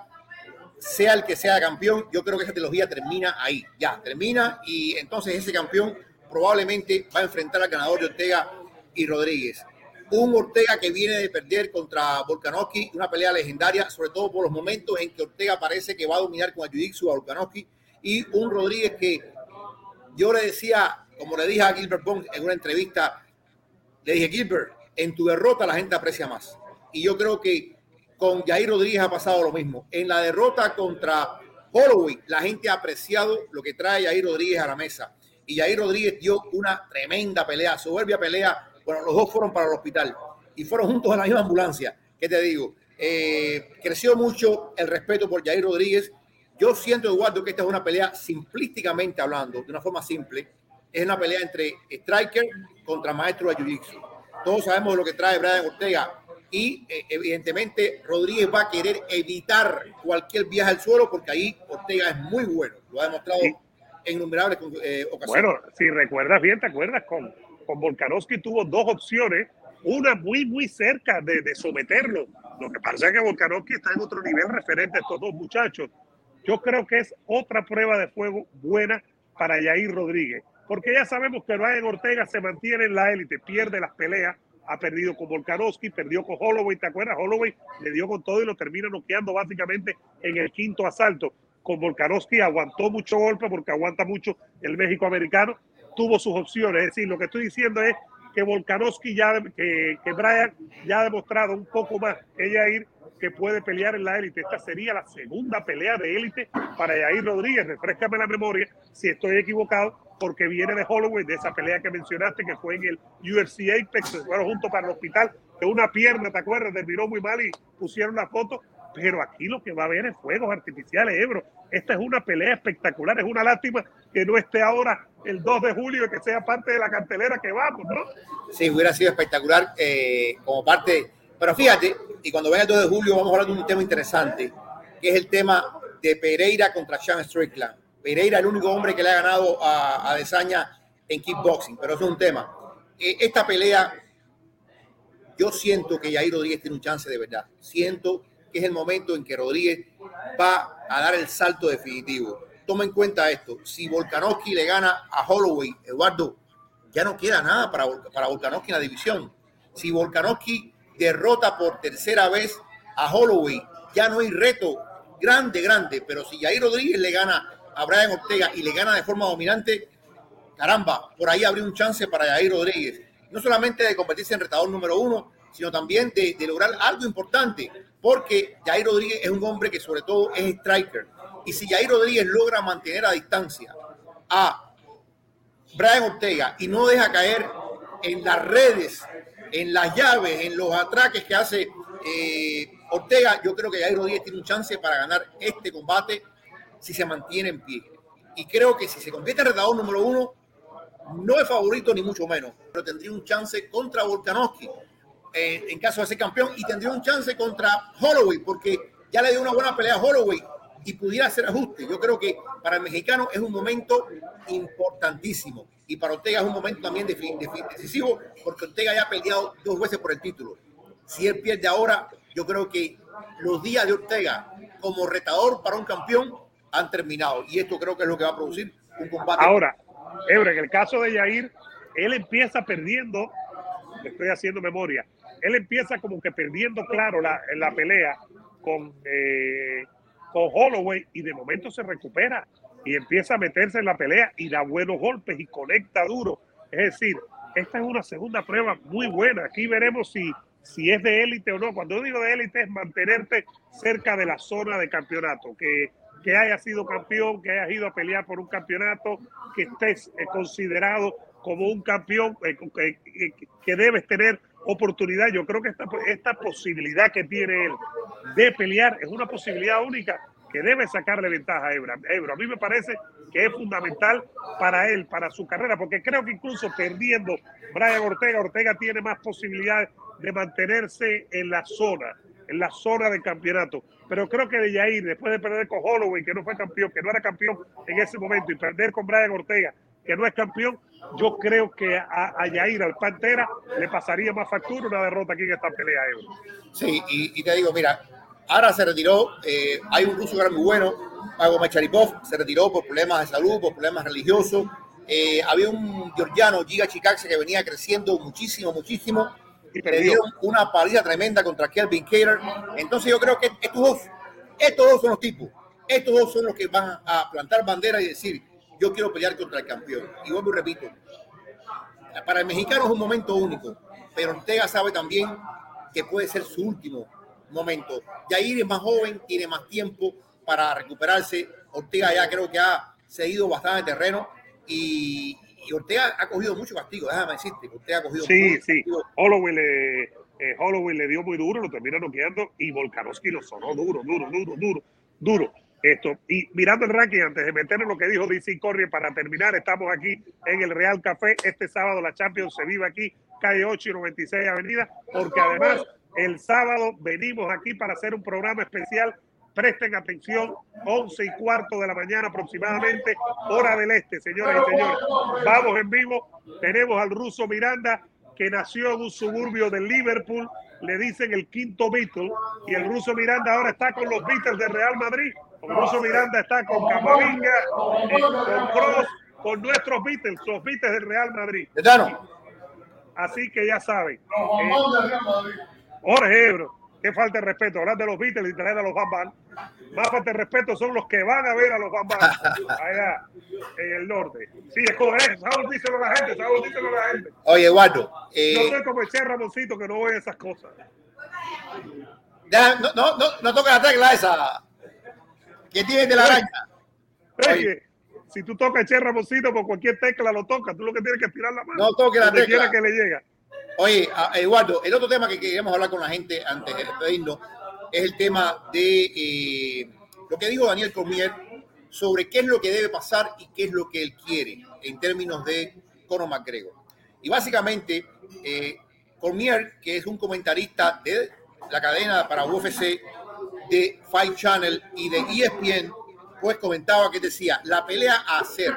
sea el que sea campeón, yo creo que esa trilogía termina ahí, ya, termina y entonces ese campeón probablemente va a enfrentar al ganador de Ortega y Rodríguez. Un Ortega que viene de perder contra Volkanovski, una pelea legendaria, sobre todo por los momentos en que Ortega parece que va a dominar con jiu-jitsu a Volkanovski, y un Rodríguez que yo le decía, como le dije a Gilbert Bond en una entrevista, le dije, Gilbert, en tu derrota la gente aprecia más. Y yo creo que con Jair Rodríguez ha pasado lo mismo. En la derrota contra Holloway, la gente ha apreciado lo que trae Jair Rodríguez a la mesa. Y Jair Rodríguez dio una tremenda pelea, soberbia pelea. Bueno, los dos fueron para el hospital y fueron juntos en la misma ambulancia. ¿Qué te digo? Eh, creció mucho el respeto por Jair Rodríguez. Yo siento, Eduardo, que esta es una pelea simplísticamente hablando, de una forma simple. Es una pelea entre striker contra maestro de jiu-jitsu. Todos sabemos lo que trae Brian Ortega y eh, evidentemente Rodríguez va a querer evitar cualquier viaje al suelo porque ahí Ortega es muy bueno. Lo ha demostrado en innumerables eh, ocasiones. Bueno, si recuerdas bien, te acuerdas con, con Volkanovski tuvo dos opciones, una muy, muy cerca de, de someterlo. Lo que pasa es que Volkanovski está en otro nivel referente a estos dos muchachos. Yo creo que es otra prueba de fuego buena para Yair Rodríguez, porque ya sabemos que Ryan Ortega se mantiene en la élite, pierde las peleas, ha perdido con Volkanovski, perdió con Holloway, ¿te acuerdas? Holloway le dio con todo y lo termina noqueando básicamente en el quinto asalto. Con Volkanovski aguantó mucho golpe porque aguanta mucho el México americano, tuvo sus opciones, es decir, lo que estoy diciendo es que Volkanovski ya, que, que Brian ya ha demostrado un poco más que Jair que puede pelear en la élite. Esta sería la segunda pelea de élite para Jair Rodríguez. Refrescame la memoria si estoy equivocado, porque viene de Holloway, de esa pelea que mencionaste, que fue en el UFC Apex, se fueron juntos para el hospital, de una pierna, ¿te acuerdas? Terminó muy mal y pusieron la foto. Pero aquí lo que va a haber es fuegos artificiales, Ebro. Esta es una pelea espectacular. Es una lástima que no esté ahora el 2 de julio y que sea parte de la cartelera que vamos, ¿no? Sí, hubiera sido espectacular eh, como parte. Pero fíjate, y cuando venga el 2 de julio vamos a hablar de un tema interesante, que es el tema de Pereira contra Sean Strickland. Pereira, el único hombre que le ha ganado a, a Desaña en kickboxing, pero eso es un tema. Eh, esta pelea, yo siento que Jair Rodríguez tiene un chance de verdad. Siento que es el momento en que Rodríguez va a dar el salto definitivo. Toma en cuenta esto, si Volkanovski le gana a Holloway, Eduardo, ya no queda nada para, para Volkanovski en la división. Si Volkanovski derrota por tercera vez a Holloway, ya no hay reto grande, grande, pero si Jair Rodríguez le gana a Brian Ortega y le gana de forma dominante, caramba, por ahí habría un chance para Jair Rodríguez. No solamente de convertirse en retador número uno, sino también de, de, lograr algo importante, porque Jair Rodríguez es un hombre que sobre todo es striker. Y si Jair Rodríguez logra mantener a distancia a Brian Ortega y no deja caer en las redes, en las llaves, en los atraques que hace eh, Ortega, yo creo que Jair Rodríguez tiene un chance para ganar este combate si se mantiene en pie. Y creo que si se convierte en retador número uno, no es favorito ni mucho menos, pero tendría un chance contra Volkanovski eh, en caso de ser campeón y tendría un chance contra Holloway porque ya le dio una buena pelea a Holloway y pudiera hacer ajuste. Yo creo que para el mexicano es un momento importantísimo y para Ortega es un momento también decisivo porque Ortega ya ha peleado dos veces por el título. Si él pierde ahora, yo creo que los días de Ortega como retador para un campeón han terminado y esto creo que es lo que va a producir un combate. Ahora, Ebre, en el caso de Yair, él empieza perdiendo, estoy haciendo memoria, él empieza como que perdiendo claro la, la pelea con, eh, con Holloway y de momento se recupera y empieza a meterse en la pelea y da buenos golpes y conecta duro. Es decir, esta es una segunda prueba muy buena. Aquí veremos si, si es de élite o no. Cuando digo de élite es mantenerte cerca de la zona de campeonato, que, que haya sido campeón, que hayas ido a pelear por un campeonato, que estés eh, considerado como un campeón, eh, que, que debes tener oportunidad. Yo creo que esta, esta posibilidad que tiene él de pelear es una posibilidad única que debe sacarle ventaja a Ebro. Ebro. A mí me parece que es fundamental para él, para su carrera, porque creo que incluso perdiendo Brian Ortega, Ortega tiene más posibilidades de mantenerse en la zona, en la zona de campeonato. Pero creo que de Yair, después de perder con Holloway, que no fue campeón, que no era campeón en ese momento, y perder con Brian Ortega, que no es campeón, yo creo que a, a Yair, al Pantera, le pasaría más factura una derrota aquí en esta pelea. Ebro. Sí, y, y te digo, mira, Ahora se retiró, eh, hay un ruso que era muy bueno, Pago Macharipov, se retiró por problemas de salud, por problemas religiosos. Eh, había un georgiano, Giga Chikakse, que venía creciendo muchísimo, muchísimo. Y le dieron una paliza tremenda contra Kelvin Cater. Entonces yo creo que estos dos, estos dos son los tipos. Estos dos son los que van a plantar bandera y decir, yo quiero pelear contra el campeón. Y vuelvo y repito, para el mexicano es un momento único, pero Ortega sabe también que puede ser su último momento. Yair es más joven, tiene más tiempo para recuperarse. Ortega ya creo que ha cedido bastante terreno y, y Ortega ha cogido mucho castigo, déjame decirte. Ortega ha cogido sí, mucho sí. Castigo. Holloway le, eh, Holloway le dio muy duro, lo termina noqueando y Volkanovski lo sonó duro, duro, duro, duro, duro. Esto, y mirando el ranking, antes de meter en lo que dijo DC Corrie para terminar, estamos aquí en el Real Café. Este sábado la Champions se vive aquí, calle 8 y 96 Avenida, porque además el sábado venimos aquí para hacer un programa especial. Presten atención, 11 y cuarto de la mañana aproximadamente, hora del este, señoras y señores. Vamos en vivo. Tenemos al ruso Miranda, que nació en un suburbio de Liverpool. Le dicen el quinto Beatle. Y el ruso Miranda ahora está con los Beatles de Real Madrid. El ruso Miranda está con Camavinga, eh, con Cross, con nuestros Beatles, los Beatles del Real Madrid. Así que ya saben. Eh, Jorge Ebro, que falta de respeto. Hablar de los Beatles y traer a los Bambam. Más falta de respeto son los que van a ver a los Bambam allá en el norte. Sí, es correcto. Saúl, díselo a la gente. Saúl, díselo a la gente. Oye, Eduardo. Eh, no soy como el Che Ramoncito que no ve esas cosas. Ya, no, no, no, no toca la tecla esa. que tienes de la araña? Oye, si tú tocas el Che Ramoncito por cualquier tecla lo tocas, tú lo que tienes que tirar la mano. No toque la tecla. quiera que le llega. Oye, Eduardo, el otro tema que queríamos hablar con la gente antes de despedirnos es el tema de eh, lo que dijo Daniel Cormier sobre qué es lo que debe pasar y qué es lo que él quiere en términos de Conor McGregor. Y básicamente, eh, Cormier, que es un comentarista de la cadena para UFC de Fight Channel y de ESPN, pues comentaba que decía, la pelea a hacer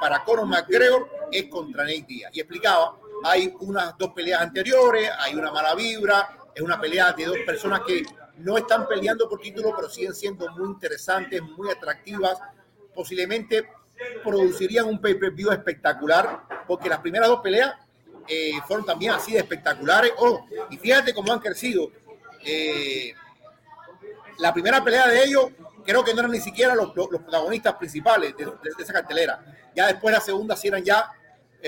para Conor McGregor es contra Nate Diaz. Y explicaba, hay unas dos peleas anteriores, hay una mala vibra, es una pelea de dos personas que no están peleando por título, pero siguen siendo muy interesantes, muy atractivas. Posiblemente producirían un pay-per-view espectacular, porque las primeras dos peleas eh, fueron también así de espectaculares. Y fíjate cómo han crecido. Eh, la primera pelea de ellos creo que no eran ni siquiera los, protagonistas principales de, de- de esa cartelera. Ya después la segunda sí eran ya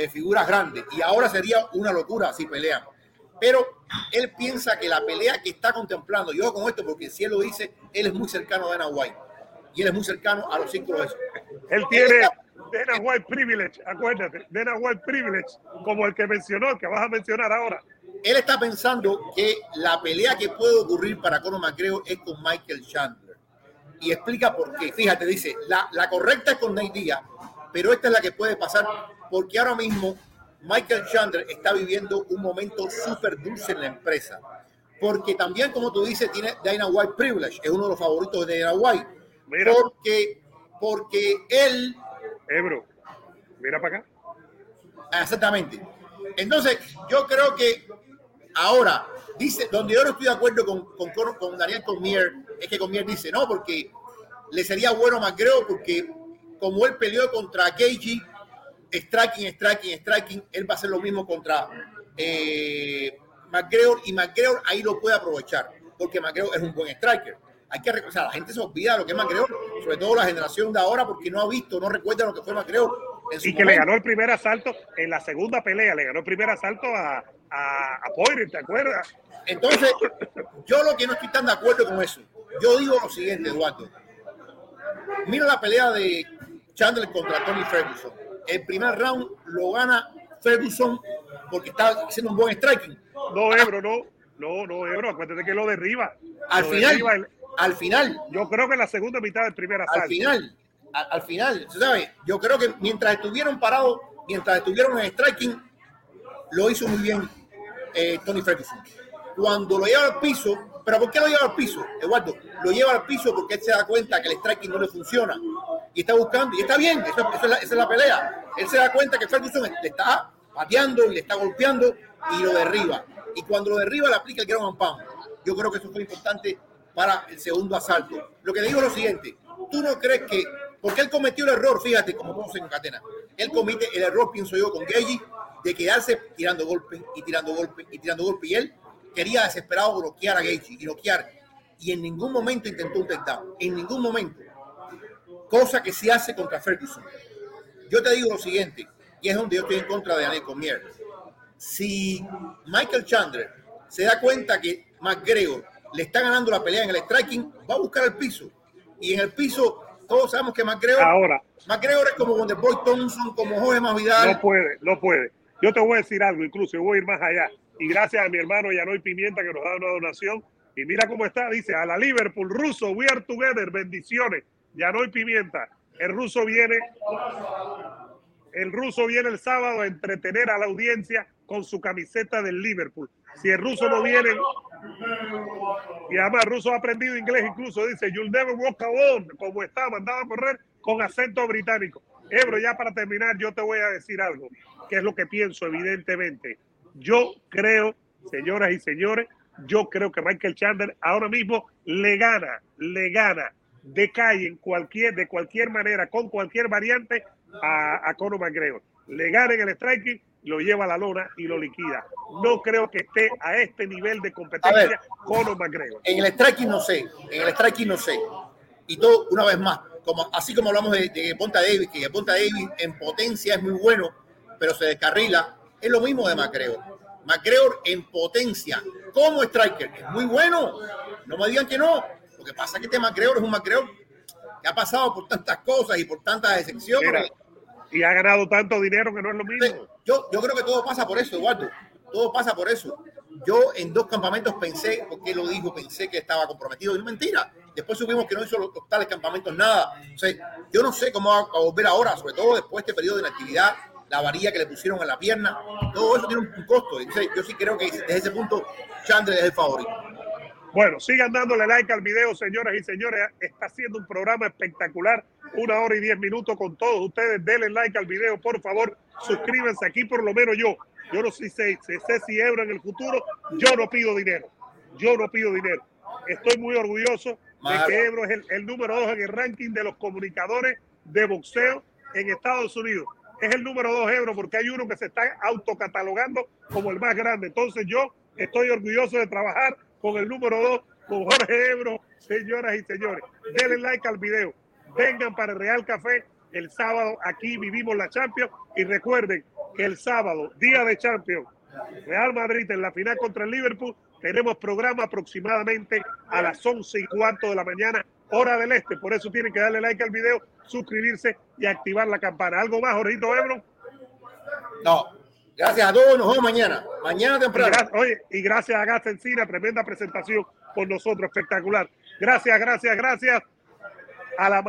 eh, figuras grandes y ahora sería una locura si pelean. Pero él piensa que la pelea que está contemplando, yo con esto porque si él lo dice, él es muy cercano a Dana White y él es muy cercano a los círculos esos. Él tiene Dana White Privilege, acuérdate, Dana White Privilege, como el que mencionó, el que vas a mencionar ahora. Él está pensando que la pelea que puede ocurrir para Conor McGregor es con Michael Chandler. Y explica por qué. Fíjate, dice, la, la correcta es con Nate Diaz, pero esta es la que puede pasar porque ahora mismo Michael Chandler está viviendo un momento súper dulce en la empresa. Porque también, como tú dices, tiene Dana White Privilege, es uno de los favoritos de Dana White. Mira. Porque, porque él Ebro, mira para acá. Exactamente. Entonces, yo creo que ahora, dice, donde yo no estoy de acuerdo con, con, con Daniel Cormier, es que Cormier dice, no, porque le sería bueno a McGregor, porque como él peleó contra Gagey, striking, striking, striking, él va a hacer lo mismo contra eh, McGregor, y McGregor ahí lo puede aprovechar, porque McGregor es un buen striker. Hay que recordar, la gente se olvida de lo que es McGregor, sobre todo la generación de ahora, porque no ha visto, no recuerda lo que fue McGregor. en su Y que le ganó el primer asalto en la segunda pelea, le ganó el primer asalto a, a, a Poirier, ¿te acuerdas? Entonces, yo lo que no estoy tan de acuerdo con eso, yo digo lo siguiente, Eduardo. Mira la pelea de Chandler contra Tony Ferguson. El primer round lo gana Ferguson porque está haciendo un buen striking. No, Ebro, no. No, no, Ebro, acuérdate que lo derriba. Al Lo final, derriba el- al final, yo creo que en la segunda mitad del primer asalto. al final, al, al final, ¿sabes? Yo creo que mientras estuvieron parados, mientras estuvieron en striking, lo hizo muy bien eh, Tony Ferguson. Cuando lo lleva al piso, ¿pero por qué lo lleva al piso, Eduardo? Lo lleva al piso porque él se da cuenta que el striking no le funciona y está buscando, y está bien, eso- eso es la- esa es la pelea. Él se da cuenta que Ferguson le está pateando y le está golpeando y lo derriba. Y cuando lo derriba, le aplica el ground and pound. Yo creo que eso fue importante para el segundo asalto. Lo que le digo es lo siguiente: ¿tú no crees que.? Porque él cometió el error, fíjate, como todos en cadena. Él comete el error, pienso yo, con Gagey, de quedarse tirando golpes y tirando golpes y tirando golpes. Y él quería desesperado bloquear a Gagey y bloquear. Y en ningún momento intentó un takedown. En ningún momento. Cosa que se hace contra Ferguson. Yo te digo lo siguiente, y es donde yo estoy en contra de Daniel Cormier. Si Michael Chandler se da cuenta que McGregor le está ganando la pelea en el striking, va a buscar el piso. Y en el piso, todos sabemos que McGregor, Ahora, McGregor es como Wonderboy Thompson, como Jorge Masvidal. no puede, no puede. Yo te voy a decir algo, incluso yo voy a ir más allá. Y gracias a mi hermano Yanoy Pimienta que nos da una donación. Y mira cómo está, dice, a la Liverpool, ruso, we are together, bendiciones. Yanoy Pimienta, el ruso viene, el ruso viene el sábado a entretener a la audiencia con su camiseta del Liverpool. Si el ruso no viene, y además el ruso ha aprendido inglés incluso, dice, you'll never walk alone, como está, mandaba a correr con acento británico. Ebro, ya para terminar, yo te voy a decir algo, que es lo que pienso, evidentemente. Yo creo, señoras y señores, yo creo que Michael Chandler ahora mismo le gana, le gana de calle en cualquier, de cualquier manera, con cualquier variante a, a Conor McGregor. Le gana en el striking, lo lleva a la lona y lo liquida. No creo que esté a este nivel de competencia Conor McGregor. En el striking no sé, en el striking no sé. Y todo, una vez más, como, así como hablamos de, de Ponta Davis, que Ponta Davis en potencia es muy bueno, pero se descarrila, es lo mismo de McGregor. McGregor en potencia, como striker, es muy bueno. No me digan que no. Lo que pasa es que este McGregor es un McGregor que ha pasado por tantas cosas y por tantas excepciones. Mira, y ha ganado tanto dinero que no es lo mismo. Yo, yo creo que todo pasa por eso, Eduardo. Todo pasa por eso. Yo en dos campamentos pensé, porque lo dijo, pensé que estaba comprometido. Y es mentira. Después supimos que no hizo los tales campamentos nada. O sea, yo no sé cómo va a volver ahora, sobre todo después de este periodo de inactividad, la varilla que le pusieron a la pierna. Todo eso tiene un costo. Entonces, yo sí creo que desde ese punto Chandler es el favorito. Bueno, sigan dándole like al video, señoras y señores. Está haciendo un programa espectacular, una hora y diez minutos con todos ustedes. Denle like al video, por favor. Suscríbanse aquí, por lo menos yo. Yo no sé, sé, sé si euro en el futuro. Yo no pido dinero. Yo no pido dinero. Estoy muy orgulloso de que Ebro es el, el número dos en el ranking de los comunicadores de boxeo en Estados Unidos. Es el número dos Ebro porque hay uno que se está autocatalogando como el más grande. Entonces yo estoy orgulloso de trabajar con el número 2, con Jorge Ebro, señoras y señores. Denle like al video. Vengan para el Real Café el sábado. Aquí vivimos la Champions. Y recuerden que el sábado, día de Champions, Real Madrid en la final contra el Liverpool, tenemos programa aproximadamente a las 11 y cuarto de la mañana, hora del este. Por eso tienen que darle like al video, suscribirse y activar la campana. ¿Algo más, Jorgito Ebro? No, Gracias a todos, nos vemos mañana. Mañana temprano. Y gracias, oye, y gracias a Gasta Encina, tremenda presentación por nosotros, espectacular. Gracias, gracias, gracias. A la